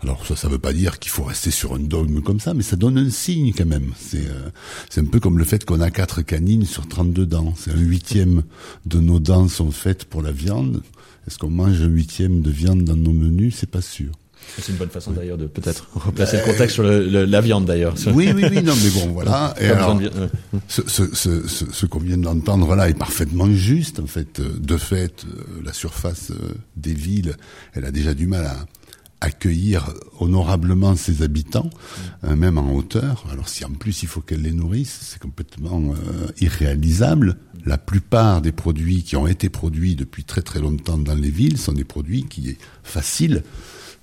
Speaker 7: Alors ça, ça veut pas dire qu'il faut rester sur un dogme comme ça, mais ça donne un signe quand même. C'est euh, c'est un peu comme le fait qu'on a quatre canines sur 32 dents. C'est un huitième de nos dents sont faites pour la viande. Est-ce qu'on mange un huitième de viande dans nos menus? C'est pas sûr.
Speaker 2: C'est une bonne façon d'ailleurs de peut-être replacer le contexte sur le- le- la viande d'ailleurs.
Speaker 7: Oui, oui, oui, non, mais bon, voilà. Et alors,
Speaker 2: de
Speaker 7: ce, ce, ce, ce, ce qu'on vient d'entendre là est parfaitement juste. En fait, Euh, de fait, euh, la surface euh, des villes, elle a déjà du mal à accueillir honorablement ses habitants, euh, même en hauteur. Alors si en plus il faut qu'elle les nourrisse, c'est complètement euh, irréalisable. La plupart des produits qui ont été produits depuis très très longtemps dans les villes sont des produits qui est facile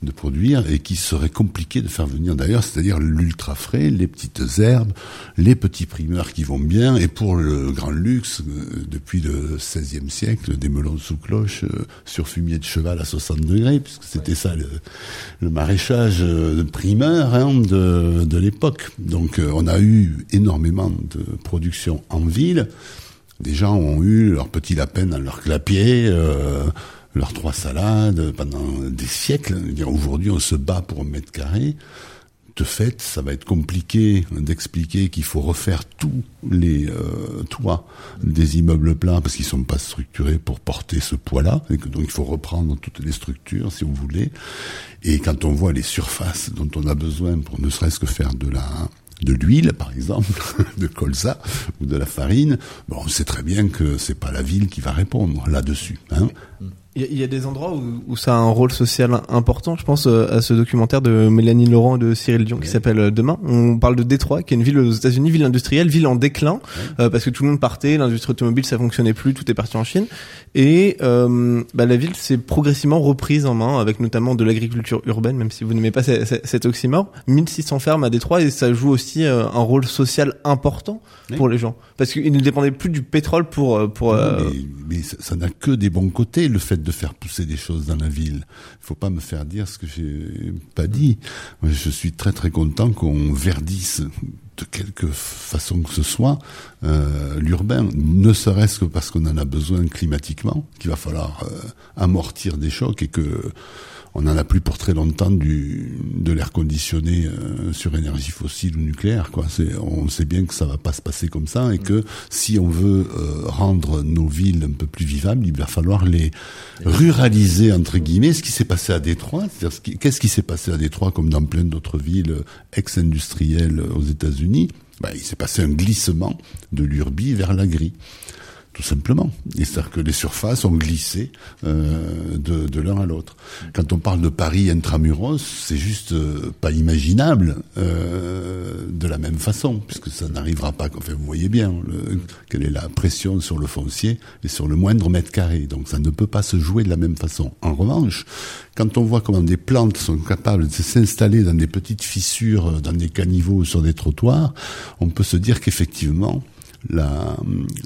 Speaker 7: de produire et qui serait compliqué de faire venir d'ailleurs, c'est-à-dire l'ultra frais, les petites herbes, les petits primeurs qui vont bien, et pour le grand luxe, euh, depuis le XVIe siècle, des melons sous cloche euh, sur fumier de cheval à 60 degrés, puisque c'était ça le, maraîchage euh, primeur hein, de, de l'époque. Donc euh, on a eu énormément de production en ville. Des gens ont eu leur petit lapin dans leur clapier, euh, leurs trois salades pendant des siècles. Aujourd'hui, on se bat pour un mètre carré. De fait, ça va être compliqué d'expliquer qu'il faut refaire tous les euh, toits des immeubles plats parce qu'ils sont pas structurés pour porter ce poids-là donc il faut reprendre toutes les structures si vous voulez. Et quand on voit les surfaces dont on a besoin pour ne serait-ce que faire de la de l'huile, par exemple, de colza ou de la farine, bon, on sait très bien que c'est pas la ville qui va répondre là-dessus. Hein.
Speaker 3: Il y, y a des endroits où, où ça a un rôle social important. Je pense euh, à ce documentaire de Mélanie Laurent et de Cyril Dion qui s'appelle euh, Demain. On parle de Détroit, qui est une ville aux États-Unis, ville industrielle, ville en déclin, euh, parce que tout le monde partait, l'industrie automobile ça fonctionnait plus, tout est parti en Chine. Et euh, bah, la ville s'est progressivement reprise en main, avec notamment de l'agriculture urbaine, même si vous n'aimez pas ce- ce- cet oxymore. 1600 fermes à Détroit et ça joue aussi euh, un rôle social important pour les gens, parce qu'ils ne dépendaient plus du pétrole pour euh, pour. euh,
Speaker 7: Mais, mais ça ça n'a que des bons côtés, le fait de faire pousser des choses dans la ville. Il faut pas me faire dire ce que j'ai pas dit. Je suis très très content qu'on verdisse de quelque façon que ce soit euh, l'urbain, ne serait-ce que parce qu'on en a besoin climatiquement, qu'il va falloir euh, amortir des chocs et que on n'en a plus pour très longtemps du, de l'air conditionné euh, sur énergie fossile ou nucléaire. Quoi. C'est, on sait bien que ça va pas se passer comme ça et que si on veut euh, rendre nos villes un peu plus vivables, il va falloir les ruraliser entre guillemets. Ce qui s'est passé à Détroit, c'est-à-dire ce qui- qu'est-ce qui s'est passé à Détroit comme dans plein d'autres villes ex-industrielles aux États-Unis? Ben, Il s'est passé un glissement de l'urbi vers l'agri tout simplement. C'est-à-dire que les surfaces ont glissé euh, de, de l'un à l'autre. Quand on parle de Paris intramuros, c'est juste euh, pas imaginable euh, de la même façon, puisque ça n'arrivera pas. Enfin, vous voyez bien le, quelle est la pression sur le foncier et sur le moindre mètre carré. Donc ça ne peut pas se jouer de la même façon. En revanche, quand on voit comment des plantes sont capables de s'installer dans des petites fissures, euh, dans des caniveaux sur des trottoirs, on peut se dire qu'effectivement, la,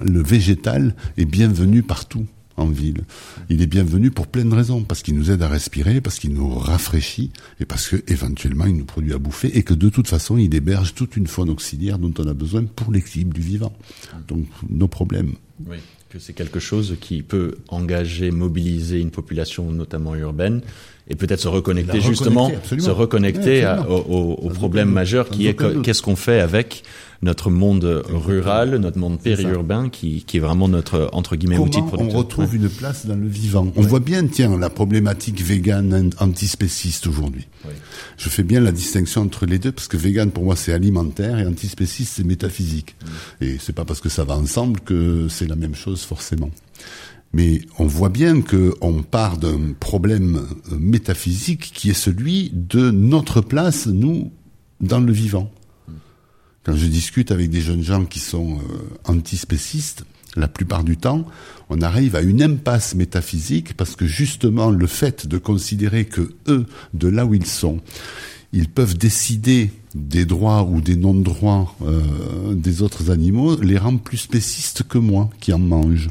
Speaker 7: le végétal est bienvenu partout en ville. Il est bienvenu pour plein de raisons, parce qu'il nous aide à respirer, parce qu'il nous rafraîchit, et parce que éventuellement il nous produit à bouffer, et que de toute façon il héberge toute une faune auxiliaire dont on a besoin pour l'équilibre du vivant. Donc nos problèmes.
Speaker 2: Oui, que c'est quelque chose qui peut engager, mobiliser une population, notamment urbaine, et peut-être se reconnecter justement,
Speaker 7: reconnecter,
Speaker 2: se reconnecter
Speaker 7: Ouais,
Speaker 2: à- au, au- problème majeur qui est qu'est-ce qu'on fait avec notre monde rural, notre monde périurbain, qui, qui est vraiment notre entre guillemets outil de
Speaker 7: Comment on
Speaker 2: production.
Speaker 7: retrouve
Speaker 2: Ouais.
Speaker 7: une place dans le vivant? On voit bien, tiens, la problématique végane antispéciste aujourd'hui. Je fais bien la distinction entre les deux parce que vegan pour moi c'est alimentaire et antispéciste c'est métaphysique. Et c'est pas parce que ça va ensemble que c'est la même chose forcément. Mais on voit bien que on part d'un problème euh, métaphysique qui est celui de notre place nous dans le vivant. Quand je discute avec des jeunes gens qui sont euh, antispécistes, la plupart du temps, on arrive à une impasse métaphysique parce que justement le fait de considérer que eux, de là où ils sont, ils peuvent décider des droits ou des non-droits euh, des autres animaux, les rend plus spécistes que moi, qui en mangent.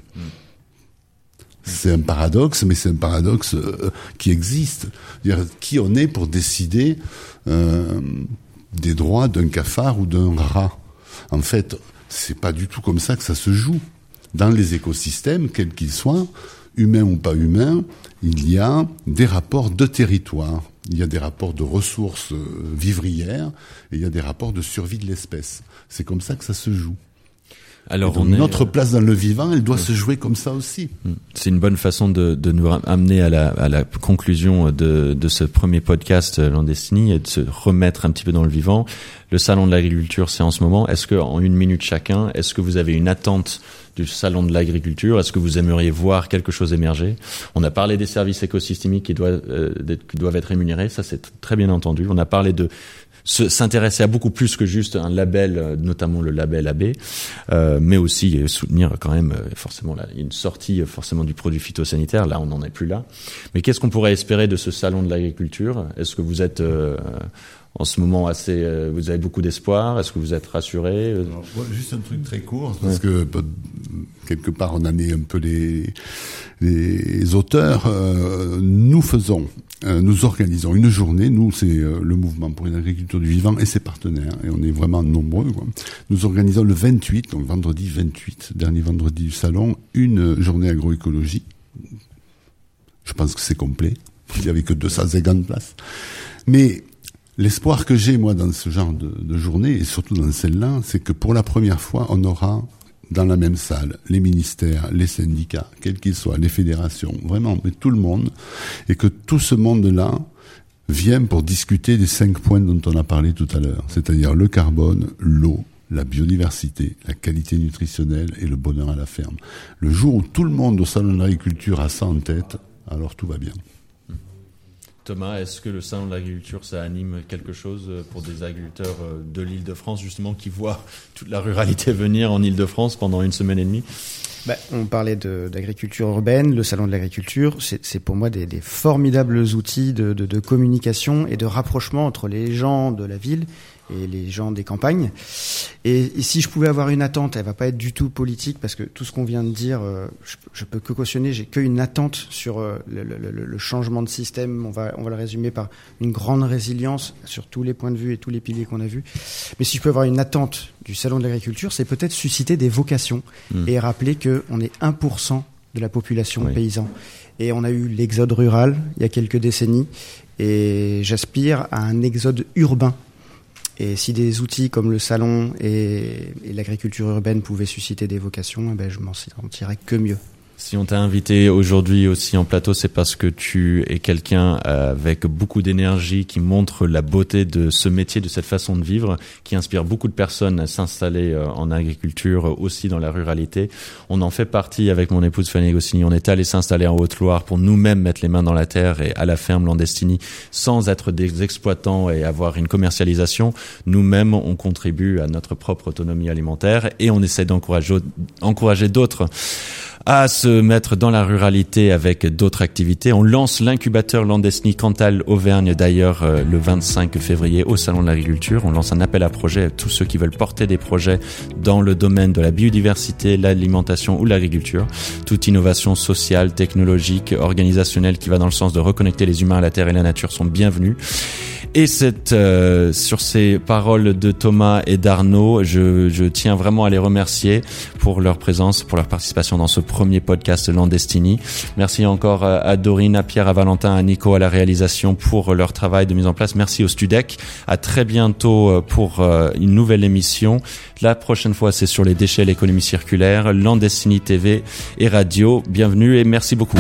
Speaker 7: C'est un paradoxe, mais c'est un paradoxe euh, qui existe. C'est-à-dire, Qui on est pour décider euh, des droits d'un cafard ou d'un rat En fait, c'est pas du tout comme ça que ça se joue. Dans les écosystèmes, quels qu'ils soient, humains ou pas humains, il y a des rapports de territoire, il y a des rapports de ressources euh, vivrières, et il y a des rapports de survie de l'espèce. C'est comme ça que ça se joue. Alors, on notre place dans le vivant, elle doit se jouer comme ça aussi.
Speaker 2: Hmm. C'est une bonne façon de, de nous amener à la, à la conclusion de, de, ce premier podcast euh, Landestini et de se remettre un petit peu dans le vivant. Le salon de l'agriculture, c'est en ce moment. Est-ce que en une minute chacun, est-ce que vous avez une attente du salon de l'agriculture? Est-ce que vous aimeriez voir quelque chose émerger? On a parlé des services écosystémiques qui doivent, euh, qui doivent être rémunérés, ça c'est très bien entendu. On a parlé de s'intéresser à beaucoup plus que juste un label, euh, notamment le label AB, euh, mais aussi euh, soutenir quand même forcément là, une sortie forcément du produit phytosanitaire. Là, on n'en est plus là. Mais qu'est-ce qu'on pourrait espérer de ce salon de l'agriculture? Est-ce que vous êtes en ce moment assez, vous avez beaucoup d'espoir? Est-ce que vous êtes rassuré?
Speaker 7: Juste un truc très court, parce que bah, quelque part on en est un peu les, les auteurs. nous faisons euh, nous organisons une journée, nous c'est euh, le mouvement pour une agriculture du vivant et ses partenaires, et on est vraiment nombreux. Quoi. Nous organisons le 28, donc vendredi 28, dernier vendredi du salon, une journée agroécologie. Je pense que c'est complet, il n'y avait que 250 places. Mais l'espoir que j'ai moi dans ce genre de, de journée, et surtout dans celle-là, c'est que pour la première fois, on aura dans la même salle, les ministères, les syndicats, quels qu'ils soient, les fédérations, vraiment, mais tout le monde, et que tout ce monde-là vienne pour discuter des cinq points dont on a parlé tout à l'heure, c'est-à-dire le carbone, l'eau, la biodiversité, la qualité nutritionnelle et le bonheur à la ferme. Le jour où tout le monde au salon de l'agriculture a ça en tête, alors tout va bien.
Speaker 2: Thomas, est-ce que le salon de l'agriculture, ça anime quelque chose euh, pour des agriculteurs euh, de l'île de France, justement, qui voient toute la ruralité venir en île de France pendant une semaine et demie?
Speaker 9: Bah, on parlait d'agriculture urbaine, le salon de l'agriculture, c'est pour moi des, formidables outils de, communication et de rapprochement entre les gens de la ville et les gens des campagnes. Et, si je pouvais avoir une attente, elle va pas être du tout politique parce que tout ce qu'on vient de dire, euh, je, peux que cautionner. J'ai qu'une attente sur euh, le, le, le, changement de système. On va, on va le résumer par une grande résilience sur tous les points de vue et tous les piliers qu'on a vus. Mais si je peux avoir une attente du salon de l'agriculture, c'est peut-être susciter des vocations hmm. et rappeler que on est 1% de la population paysan. Et on a eu l'exode rural il y a quelques décennies. Et j'aspire à un exode urbain et si des outils comme le salon et, l'agriculture urbaine pouvaient susciter des vocations, eh ben je m'en sentirais que mieux.
Speaker 2: Si on t'a invité aujourd'hui aussi en plateau, c'est parce que tu es quelqu'un avec beaucoup d'énergie qui montre la beauté de ce métier, de cette façon de vivre, qui inspire beaucoup de personnes à s'installer euh, en agriculture, aussi dans la ruralité. On en fait partie avec mon épouse Fanny Goscinny. On est allé s'installer en Haute-Loire pour nous-mêmes mettre les mains dans la terre et à la ferme Landestini sans être des exploitants et avoir une commercialisation. Nous-mêmes, on contribue à notre propre autonomie alimentaire et on essaie d'encourager d'autres à se mettre dans la ruralité avec d'autres activités. On lance l'incubateur Landesny Cantal Auvergne d'ailleurs euh, le 25 février au Salon de l'Agriculture. On lance un appel à projet à tous ceux qui veulent porter des projets dans le domaine de la biodiversité, l'alimentation ou l'agriculture. Toute innovation sociale, technologique, organisationnelle qui va dans le sens de reconnecter les humains à la terre et la nature sont bienvenus. Et cette, euh, sur ces paroles de Thomas et d'Arnaud, je, je, tiens vraiment à les remercier pour leur présence, pour leur participation dans ce premier podcast Landestini. Merci encore à Dorine, à Pierre, à Valentin, à Nico à la réalisation pour leur travail de mise en place. Merci au Studec. À très bientôt euh, pour euh, une nouvelle émission. La prochaine fois, c'est sur les déchets, l'économie circulaire, Landestini TV et radio. Bienvenue et merci beaucoup.